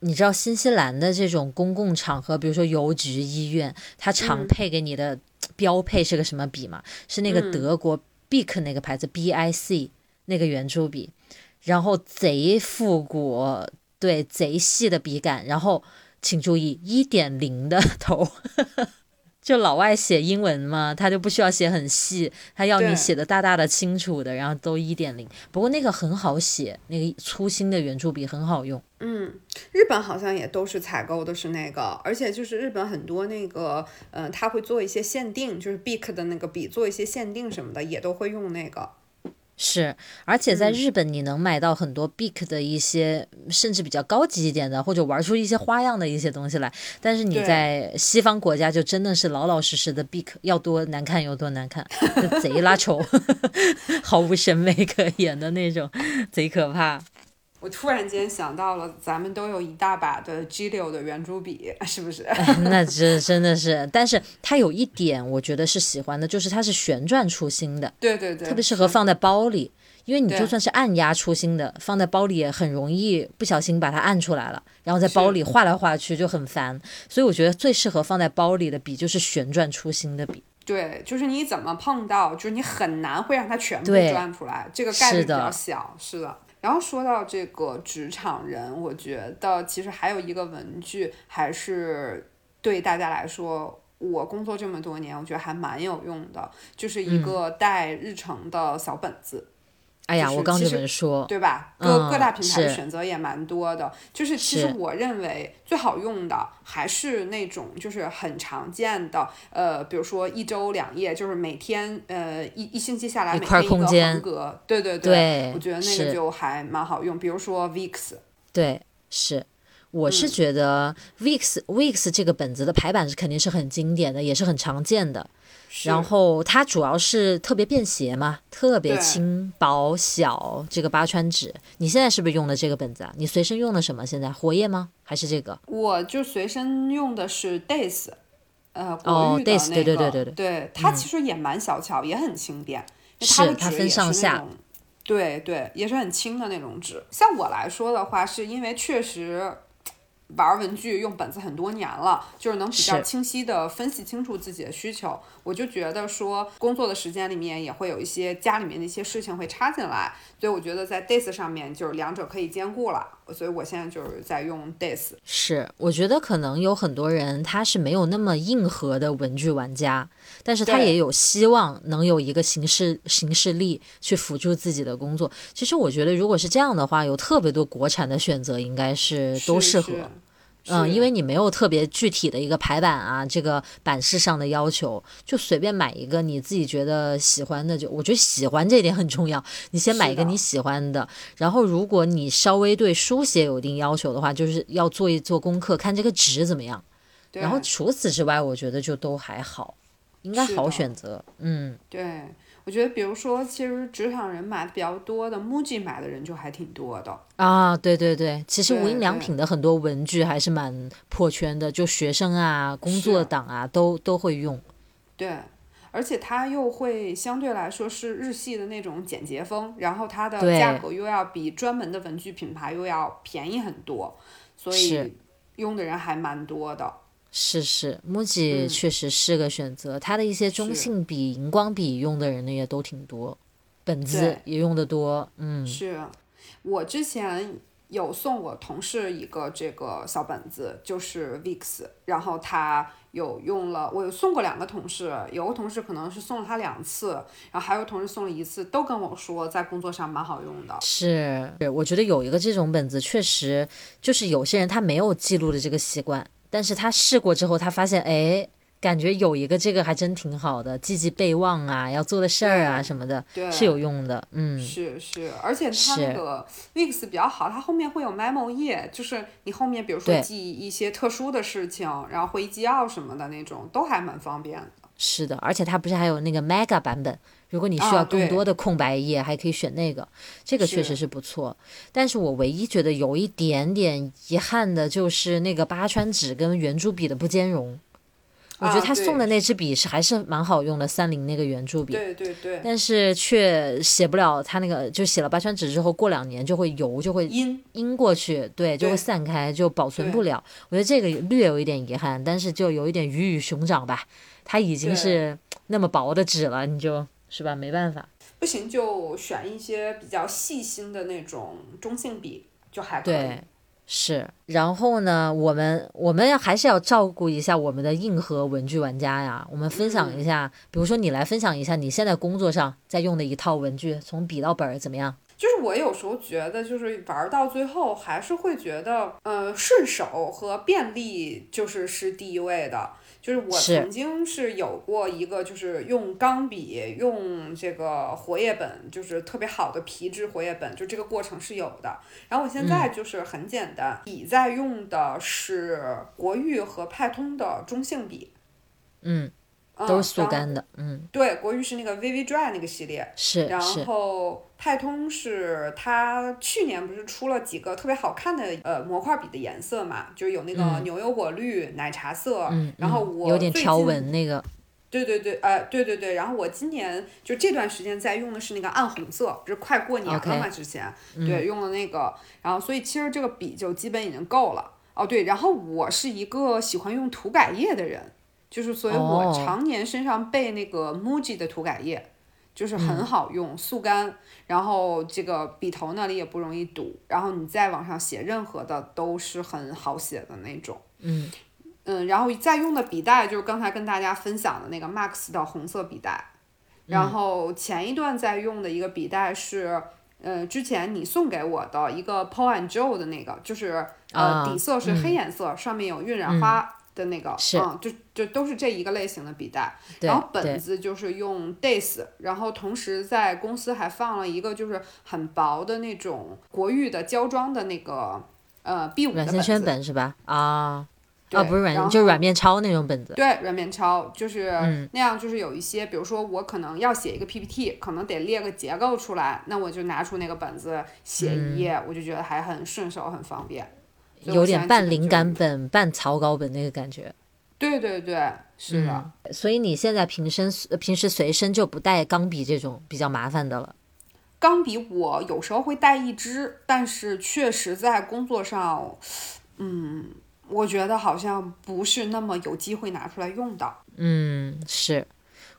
你知道新西兰的这种公共场合，比如说邮局、医院，它常配给你的标配是个什么笔吗？是那个德国 Bic 那个牌子 B I C 那个圆珠笔，然后贼复古，对，贼细的笔杆，然后请注意一点零的 *laughs* 头。就老外写英文嘛，他就不需要写很细，他要你写的大大的、清楚的，然后都一点零。不过那个很好写，那个粗心的圆珠笔很好用。嗯日本好像也都是采购的是那个，而且就是日本很多那个，嗯、他会做一些限定，就是 Bic 的那个笔做一些限定什么的，也都会用那个。是，而且在嗯日本你能买到很多 big 的一些，甚至比较高级一点的，或者玩出一些花样的一些东西来。但是你在西方国家就真的是老老实实的 big，要多难看有多难看，就贼拉丑，*laughs* 毫无审美可言的那种，贼可怕。我突然间想到了，咱们都有一大把的 G 六的圆珠笔，是不是？*laughs* 那这真的是，但是它有一点我觉得是喜欢的，就是它是旋转出芯的。对对对，特别适合放在包里，因为你就算是按压出芯的，放在包里也很容易不小心把它按出来了，然后在包里画来画去就很烦。所以我觉得最适合放在包里的笔就是旋转出芯的笔。对，就是你怎么碰到，就是你很难会让它全部转出来，这个概率比较小，是的。然后说到这个职场人，我觉得其实还有一个文具，还是对大家来说，我工作这么多年，我觉得还蛮有用的，就是一个带日程的小本子。哎呀，就是我刚就其实能说，对吧？各、嗯各大平台的选择也蛮多的，就是其实我认为最好用的还是那种就是很常见的，呃，比如说一周两页，就是每天呃一一星期下来每天一个空间横格，对对对我觉得那个就还蛮好用，比如说 Vix，对，是。我是嗯觉得 Vix Vix 这个本子的排版是肯定是很经典的，也是很常见的。然后它主要是特别便携嘛，特别轻薄小，这个八川纸。你现在是不是用的这个本子啊？你随身用的什么？现在活页吗？还是这个？我就随身用的是 Days，呃，哦国誉的 Days，对，对对对对对它其实也蛮小巧，也很轻便，是它分上下。对对，也是很轻的那种纸。像我来说的话，是因为确实玩文具用本子很多年了，就是能比较清晰的分析清楚自己的需求。我就觉得说，工作的时间里面也会有一些家里面的一些事情会插进来，所以我觉得在 Days 上面就是两者可以兼顾了。所以我现在就是在用 Days。是，我觉得可能有很多人他是没有那么硬核的文具玩家，但是他也有希望能有一个形式形式力去辅助自己的工作。其实我觉得，如果是这样的话，有特别多国产的选择，应该是都适合。嗯，因为你没有特别具体的一个排版啊，这个版式上的要求，就随便买一个你自己觉得喜欢的，就我觉得喜欢这一点很重要。你先买一个你喜欢的，然后如果你稍微对书写有一定要求的话，就是要做一做功课，看这个纸怎么样。然后除此之外，我觉得就都还好，应该好选择。嗯，对，我觉得，比如说，其实职场人买的比较多的，MUJI 买的人就还挺多的。啊，对对对，其实无印良品的很多文具还是蛮破圈的，就学生啊、工作党啊都都会用。对，而且它又会相对来说是日系的那种简洁风，然后它的价格又要比专门的文具品牌又要便宜很多，所以用的人还蛮多的。是是，MUJI 嗯确实是个选择，它的一些中性笔、荧光笔用的人呢也都挺多，本子也用的多，嗯，是我之前有送我同事一个这个小本子，就是 Vix，然后他有用了，我有送过两个同事，有个同事可能是送了他两次，然后还有同事送了一次，都跟我说在工作上蛮好用的。是我觉得有一个这种本子，确实就是有些人他没有记录的这个习惯，但是他试过之后，他发现，哎，感觉有一个这个还真挺好的，记记备忘啊，要做的事儿啊什么的，对，是有用的，嗯，是是，而且它那个 Vix 比较好，它后面会有 memo 页，就是你后面比如说记一些特殊的事情，然后会议纪要什么的那种，都还蛮方便的。是的，而且它不是还有那个 Mega 版本，如果你需啊要更多的空白页，还可以选那个，这个确实是不错。但是我唯一觉得有一点点遗憾的就是那个八川纸跟圆珠笔的不兼容。我觉得啊他送的那支笔是还是蛮好用的，三菱那个圆珠笔，对对对，但是却写不了他那个，就写了八川纸之后，过两年就会油，就会音阴过去，对，就会散开，就保存不了。我觉得这个略有一点遗憾，但是就有一点鱼与熊掌吧。它已经是那么薄的纸了，你就是吧，没办法。不行就选一些比较细心的那种中性笔就还可以。对，是。然后呢，我们我们要还是要照顾一下我们的硬核文具玩家呀。我们分享一下，比如说你来分享一下你现在工作上在用的一套文具，从笔到本儿怎么样？就是我有时候觉得，就是玩到最后还是会觉得，呃，顺手和便利就是是第一位的。就是我曾经是有过一个，就是用钢笔，用这个活页本，就是特别好的皮质活页本，就这个过程是有的。然后我现在就是很简单，笔在用的是国誉和派通的中性笔，嗯，嗯都是速干的，嗯，对，国誉是那个 VV Dry 那个系列，然是。然，后派通是它去年不是出了几个特别好看的呃模块笔的颜色嘛，就是有那个嗯。牛油果绿、奶茶色，嗯，然后嗯我有点条纹那个，对对对，呃，对对对，然后我今年就这段时间在用的是那个暗红色，不是快过年了嘛之前嗯。对，用了那个，然后所以其实这个笔就基本已经够了。哦，对，然后我是一个喜欢用涂改液的人，就是所以我哦。常年身上备那个 MUJI 的涂改液，就是嗯。很好用，速干，然后这个笔头那里也不容易堵，然后你在网上写任何的都是很好写的那种。嗯。嗯，然后再用的笔袋就是刚才跟大家分享的那个 Max 的红色笔袋，然后前一段在用的一个笔袋是，呃，之前你送给我的一个 Paul and Joe 的那个，就是呃、啊底色是黑颜色，上面有晕染花的那个，是嗯，就就都是这一个类型的笔袋。然后本，子就是用 Days，然后同时在公司还放了一个就是很薄的那种国誉的胶装的那个呃 B 五的线圈子。本是吧？啊对啊，不是软，就是软面抄那种本子，对，软面抄就是嗯那样，就是有一些，比如说我可能要写一个 PPT，可能得列个结构出来，那我就拿出那个本子写一页，我就觉得还很顺手，很方便。有点半灵感本、半草稿本那个感觉。对对对，是的。嗯，所以你现在平身呃平时随身就不带钢笔这种比较麻烦的了。钢笔我有时候会带一支，但是确实在工作上，嗯，我觉得好像不是那么有机会拿出来用的。嗯，是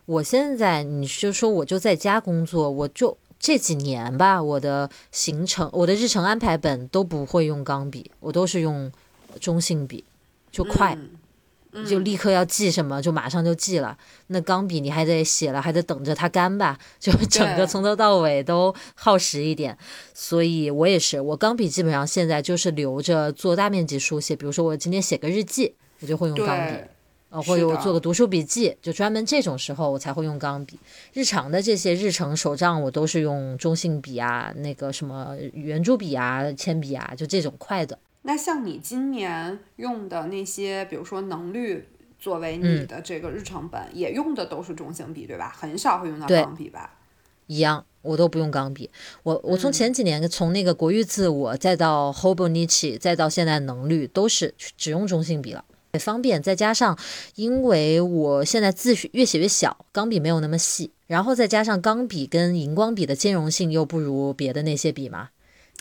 我现在你就说我就在家工作，我就这几年吧，我的行程、我的日程安排本都不会用钢笔，我都是用中性笔，就快。嗯就立刻要记什么，就马上就记了。那钢笔你还得写了，还得等着它干吧，*laughs* 就整个从头到尾都耗时一点。所以我也是，我钢笔基本上现在就是留着做大面积书写，比如说我今天写个日记，我就会用钢笔。对，呃，或者我做个读书笔记，就专门这种时候我才会用钢笔。日常的这些日程手账，我都是用中性笔啊，那个什么圆珠笔啊、铅笔啊，就这种快的。那像你今年用的那些，比如说能率作为你的这个日程本，也用的都是中性笔，对吧？很少会用到钢笔吧？一样，我都不用钢笔。我我从嗯前几年从那个国誉自我，再到 Hobonichi，再到现在能率，都是只用中性笔了。也方便，再加上因为我现在字越写越小，钢笔没有那么细，然后再加上钢笔跟荧光笔的兼容性又不如别的那些笔嘛，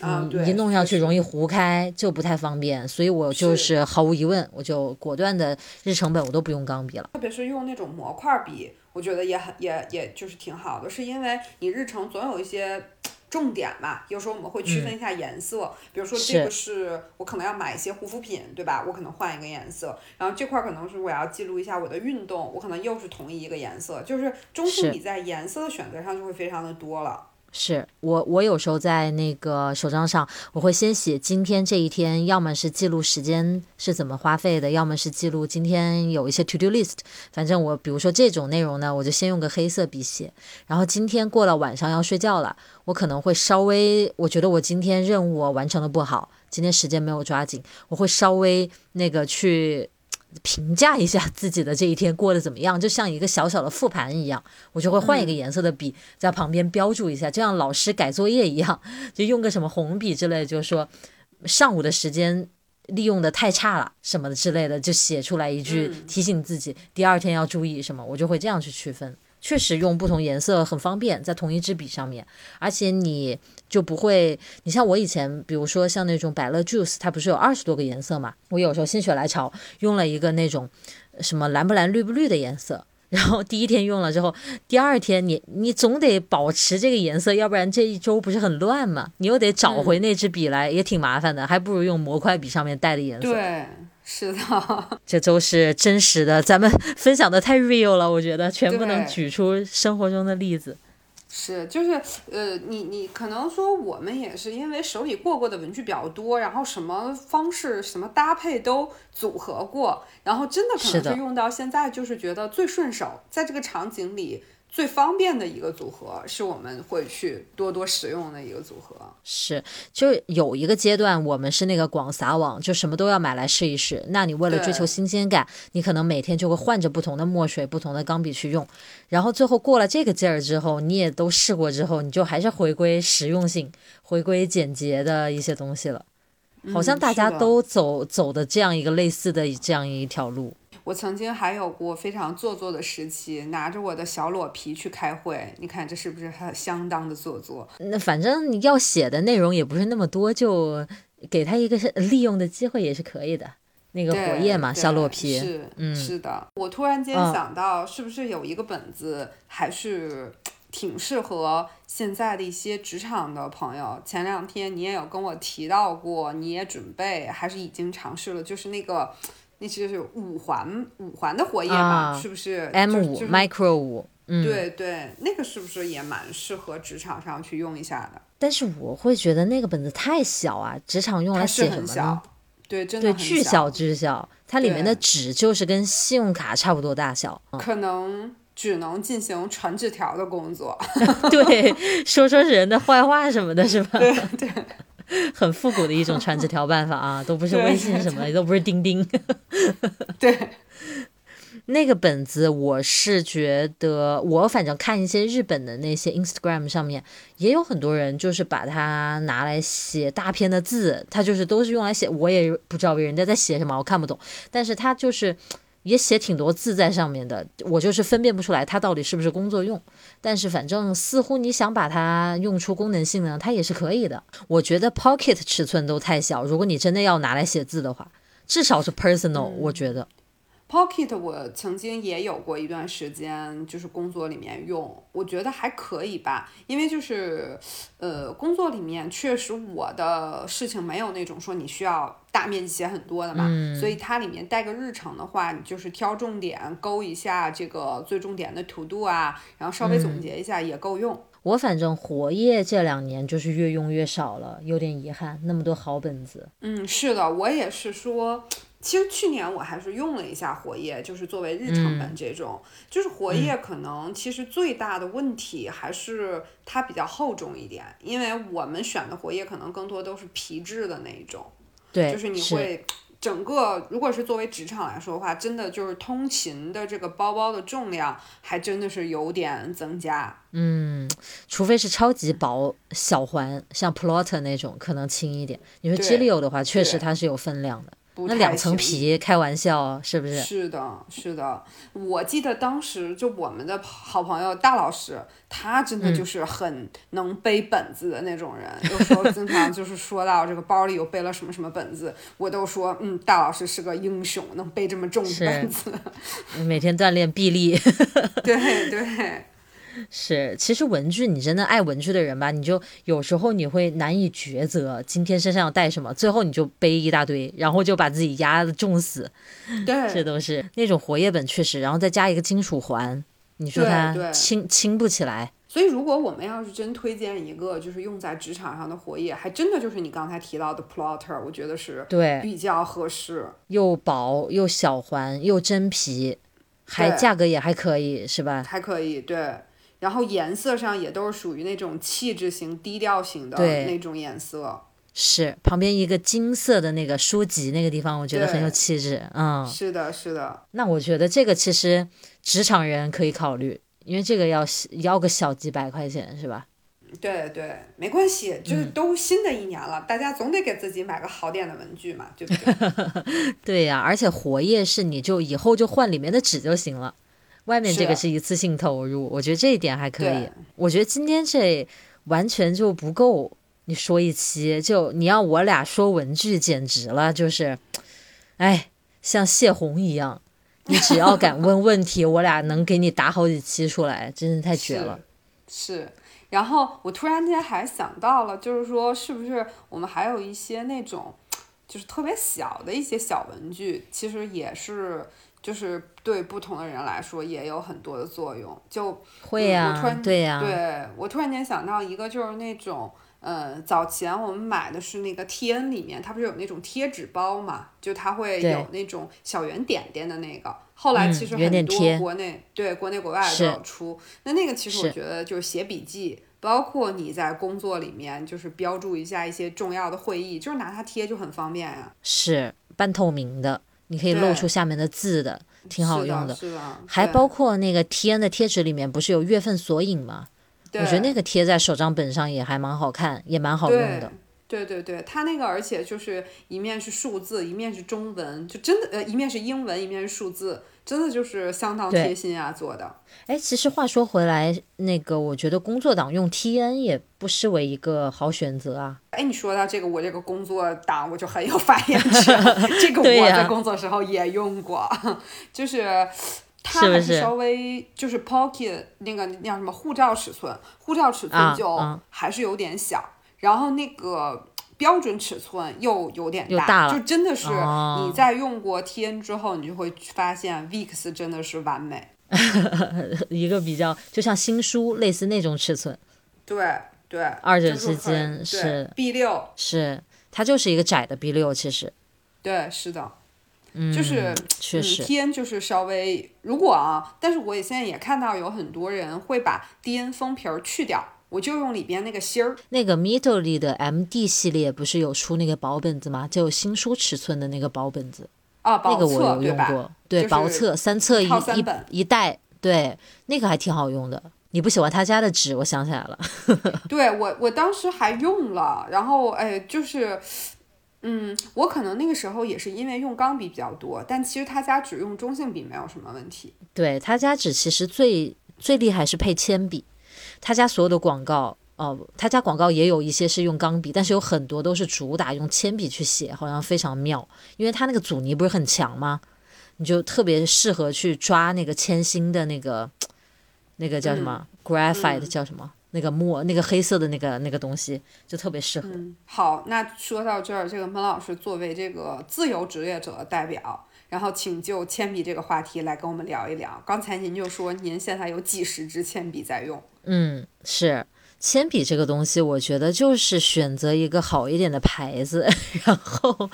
啊，嗯，对，一弄上去容易易。糊开，就不太方便，所以我就是是毫无疑问，我就果断的日程本我都不用钢笔了。特别是用那种模块笔，我觉得也很也也就是挺好的，是因为你日程总有一些重点嘛，有时候我们会区分一下颜色，比如说这个是我可能要买一些护肤品，对吧？我可能换一个颜色，然后这块儿可能是我要记录一下我的运动，我可能又是同一个颜色，就是中性是笔在颜色的选择上就会非常的多了。是我，我有时候在那个手账上，我会先写今天这一天，要么是记录时间是怎么花费的，要么是记录今天有一些 to do list。反正我比如说这种内容呢，我就先用个黑色笔写。然后今天过了晚上要睡觉了，我可能会稍微，我觉得我今天任务完成的不好，今天时间没有抓紧，我会稍微那个去。评价一下自己的这一天过得怎么样，*laughs* 就像一个小小的复盘一样，我就会换一个颜色的笔在旁边标注一下，就像老师改作业一样，*laughs* 就用个什么红笔之类，就是说上午的时间利用的太差了什么的之类的，就写出来一句嗯提醒自己第二天要注意什么，我就会这样去区分。确实用不同颜色很方便，在同一支笔上面，而且你就不会，你像我以前，比如说像那种百乐 Juice，它不是有二十多个颜色嘛？我有时候心血来潮用了一个那种什么蓝不蓝绿不绿的颜色，然后第一天用了之后，第二天你你总得保持这个颜色，要不然这一周不是很乱嘛？你又得找回那支笔来，也挺麻烦的，还不如用模块笔上面带的颜色。对，是的，*laughs* 这都是真实的，咱们 *laughs* 分享的太 real 了，我觉得全部能举出生活中的例子。是，就是呃，你你可能说我们也是因为手里过过的文具比较多，然后什么方式、什么搭配都组合过，然后真的可能是用到现在，就是觉得最顺手，在这个场景里最方便的一个组合，是我们会去多多使用的一个组合。是，就有一个阶段，我们是那个广撒网，就什么都要买来试一试。那你为了追求新鲜感，你可能每天就会换着不同的墨水、不同的钢笔去用。然后最后过了这个劲儿之后，你也都试过之后，你就还是回归实用性、回归简洁的一些东西了。好像嗯大家都走走的这样一个类似的这样一条路。我曾经还有过非常做作的时期，拿着我的小裸皮去开会，你看这是不是很相当的做作？那反正你要写的内容也不是那么多，就给他一个是利用的机会也是可以的。那个活页嘛，小裸皮，是，嗯是的。我突然间嗯想到，是不是有一个本子还是挺适合现在的一些职场的朋友？前两天你也有跟我提到过，你也准备还是已经尝试了，就是那个。那就是五环五环的活页嘛，啊是不是 M 五、就就是 Micro 五，嗯，对对，那个是不是也蛮适合职场上去用一下的？但是我会觉得那个本子太小啊，职场用来写什么呢很小？，对，真的对，巨小巨小，它里面的纸就是跟信用卡差不多大小。嗯可能只能进行传纸条的工作。*laughs* 对，说说人的坏话什么的，是吧？对对，*laughs* 很复古的一种传纸条办法啊，都不是微信什么的，都不是钉钉。*laughs* 对，*laughs* 那个本子，我是觉得，我反正看一些日本的那些 Instagram 上面，也有很多人就是把它拿来写大片的字，它就是都是用来写，我也不知道人家在写什么，我看不懂，但是它就是也写挺多字在上面的，我就是分辨不出来它到底是不是工作用，但是反正似乎你想把它用出功能性呢，它也是可以的。我觉得 Pocket 尺寸都太小，如果你真的要拿来写字的话，至少是 Personal，、我觉得。Pocket 我曾经也有过一段时间，就是工作里面用，我觉得还可以吧，因为就是，呃，工作里面确实我的事情没有那种说你需要大面积写很多的嘛，所以它里面带个日程的话，你就是挑重点，勾一下这个最重点的 to do 啊，然后稍微总结一下也够用。我反正活页这两年就是越用越少了，有点遗憾。那么多好本子，嗯，是的，我也是说，其实去年我还是用了一下活页，就是作为日常本这种，就是活页可能其实最大的问题还是它比较厚重一点，因为我们选的活页可能更多都是皮质的那一种，对，就是你会整个如果是作为职场来说的话，真的就是通勤的这个包包的重量还真的是有点增加。嗯，除非是超级薄小环，像 Plotter 那种可能轻一点。你说 Gilio 的话，确实它是有分量的。那两层皮，开玩笑是不是？是的，是的。我记得当时就我们的好朋友大老师，他真的就是很能背本子的那种人。有时候经常就是说到这个包里有背了什么什么本子，我都说嗯，大老师是个英雄，能背这么重的本子。每天锻炼臂力。对 *laughs* 对。是，其实文具，你真的爱文具的人吧，你就有时候你会难以抉择，今天身上要带什么，最后你就背一大堆，然后就把自己压的重死。对，*laughs* 这都是那种活页本，确实，然后再加一个金属环，你说它轻轻不起来。所以，如果我们要是真推荐一个，就是用在职场上的活页，还真的就是你刚才提到的 Plotter，我觉得是对比较合适，又薄又小环又真皮，还价格也还可以，是吧？还可以，对。然后颜色上也都是属于那种气质型、低调型的那种颜色。是旁边一个金色的那个书籍那个地方，我觉得很有气质。嗯，是的，是的。那我觉得这个其实职场人可以考虑，因为这个要要个小几百块钱，是吧？对对，没关系，就是都新的一年了，大家总得给自己买个好点的文具嘛，对不对？*laughs* 对呀，而且活页是你就以后就换里面的纸就行了。外面这个是一次性投入，我觉得这一点还可以。我觉得今天这完全就不够你说一期，就你要我俩说文具，简直了，就是，哎，像泄洪一样。你只要 *laughs* 敢问问题，我俩能给你答好几期出来，真是太绝了。是，然后我突然间还想到了，就是说，是不是我们还有一些那种，就是特别小的一些小文具，其实也是。就是对不同的人来说也有很多的作用，就会呀，对呀，对我突然间想到一个，就是那种，呃，早前我们买的是那个 T N 里面，它不是有那种贴纸包嘛，就它会有那种小圆点点的那个，后来其实很多国内对国内国外都有出，那那个其实我觉得就是写笔记，包括你在工作里面就是标注一下一些重要的会议，就是拿它贴就很方便呀，是半透明的。你可以露出下面的字的，挺好用的。还包括那个 T N 的贴纸里面不是有月份索引吗？我觉得那个贴在手账本上也还蛮好看，也蛮好用的。对对对，它那个而且就是一面是数字，一面是中文，就真的呃，一面是英文，一面是数字。真的就是相当贴心啊，做的。哎，其实话说回来，那个我觉得工作党用 T N 也不失为一个好选择啊。哎，你说到这个，我这个工作党我就很有发言权。*laughs* 这个我在工作时候也用过，就是它还是稍微就是 Pocket 那个叫什么护照尺寸，护照尺寸就还是有点小，然后那个。标准尺寸又有点大，就真的是你在用过 T N 之后，你就会发现 Vix 真的是完美，*laughs* 一个比较就像新书类似那种尺寸，对对，二者之间是 B 六，是它就是一个窄的 B 六，其实，对，是的，就是确实 T N 就是稍微如果啊，但是我也现在也看到有很多人会把 D N 封皮儿去掉。我就用里边那个芯儿，那个 Middle 里的 MD 系列不是有出那个薄本子吗？就新书尺寸的那个薄本子啊，那个我有用过，对，薄册三册一一一袋，对，那个还挺好用的。你不喜欢他家的纸，我想起来了 *laughs* *laughs* 对我我当时还用了，然后哎，就是，嗯，我可能那个时候也是因为用钢笔比较多，但其实他家只用中性笔没有什么问题。对他家纸其实最最厉害是配铅笔。他家所有的广告，哦，他家广告也有一些是用钢笔，但是有很多都是主打用铅笔去写，好像非常妙。因为他那个阻尼不是很强吗？你就特别适合去抓那个铅芯的那个，那个叫什么 graphite 叫什么那个墨，那个黑色的那个那个东西，就特别适合。好，那说到这儿，这个孟老师作为这个自由职业者的代表。然后，请就铅笔这个话题来跟我们聊一聊。刚才您就说您现在有几十支铅笔在用。嗯，是铅笔这个东西，我觉得就是选择一个好一点的牌子，然后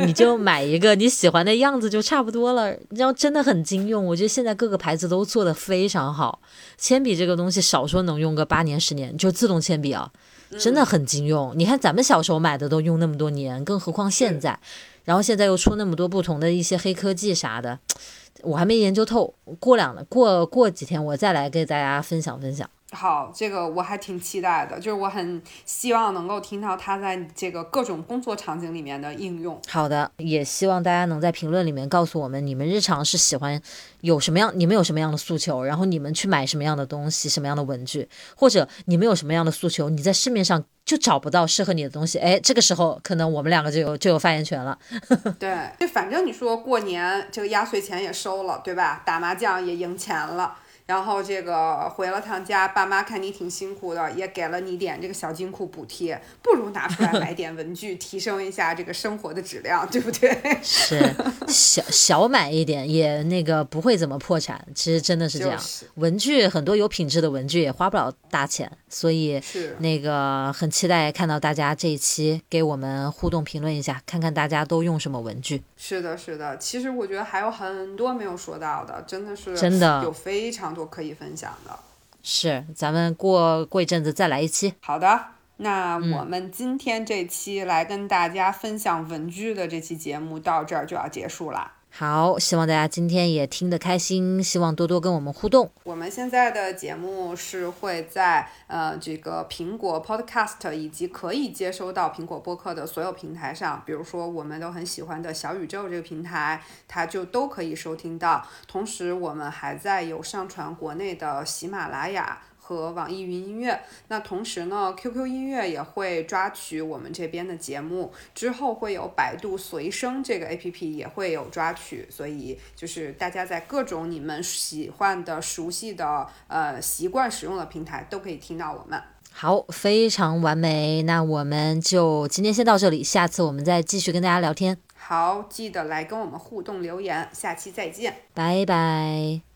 你就买一个你喜欢的样子就差不多了。你要真的很经用，我觉得现在各个牌子都做的非常好。铅笔这个东西，少说能用个八年十年，就自动铅笔啊，真的很经用。你看咱们小时候买的都用那么多年，更何况现在。然后现在又出那么多不同的一些黑科技啥的，我还没研究透。过两过过几天我再来给大家分享分享。好，这个我还挺期待的，就是我很希望能够听到他在这个各种工作场景里面的应用。好的，也希望大家能在评论里面告诉我们，你们日常是喜欢有什么样，你们有什么样的诉求，然后你们去买什么样的东西，什么样的文具，或者你们有什么样的诉求，你在市面上就找不到适合你的东西，哎，这个时候可能我们两个就有就有发言权了。*laughs* 对，就反正你说过年这个压岁钱也收了，对吧？打麻将也赢钱了。然后这个回了趟家，爸妈看你挺辛苦的，也给了你点这个小金库补贴，不如拿出来买点文具，提升一下这个生活的质量，对不对？*laughs* 是，小小买一点也那个不会怎么破产，其实真的是这样。文具很多有品质的文具也花不了大钱，所以那个很期待看到大家这一期给我们互动评论一下，看看大家都用什么文具。是的，是的，其实我觉得还有很多没有说到的，真的是真的有非常。多可以分享的，是咱们过过一阵子再来一期。好的，那我们今天这期来跟大家分享文具的这期节目到这儿就要结束了。好，希望大家今天也听得开心，希望多多跟我们互动。我们现在的节目是会在呃这个苹果 Podcast 以及可以接收到苹果播客的所有平台上，比如说我们都很喜欢的小宇宙这个平台，它就都可以收听到。同时，我们还在有上传国内的喜马拉雅。和网易云音乐，那同时呢，QQ 音乐也会抓取我们这边的节目，之后会有百度随声这个 APP 也会有抓取，所以就是大家在各种你们喜欢的、熟悉的、呃习惯使用的平台都可以听到我们。好，非常完美，那我们就今天先到这里，下次我们再继续跟大家聊天。好，记得来跟我们互动留言，下期再见，拜拜。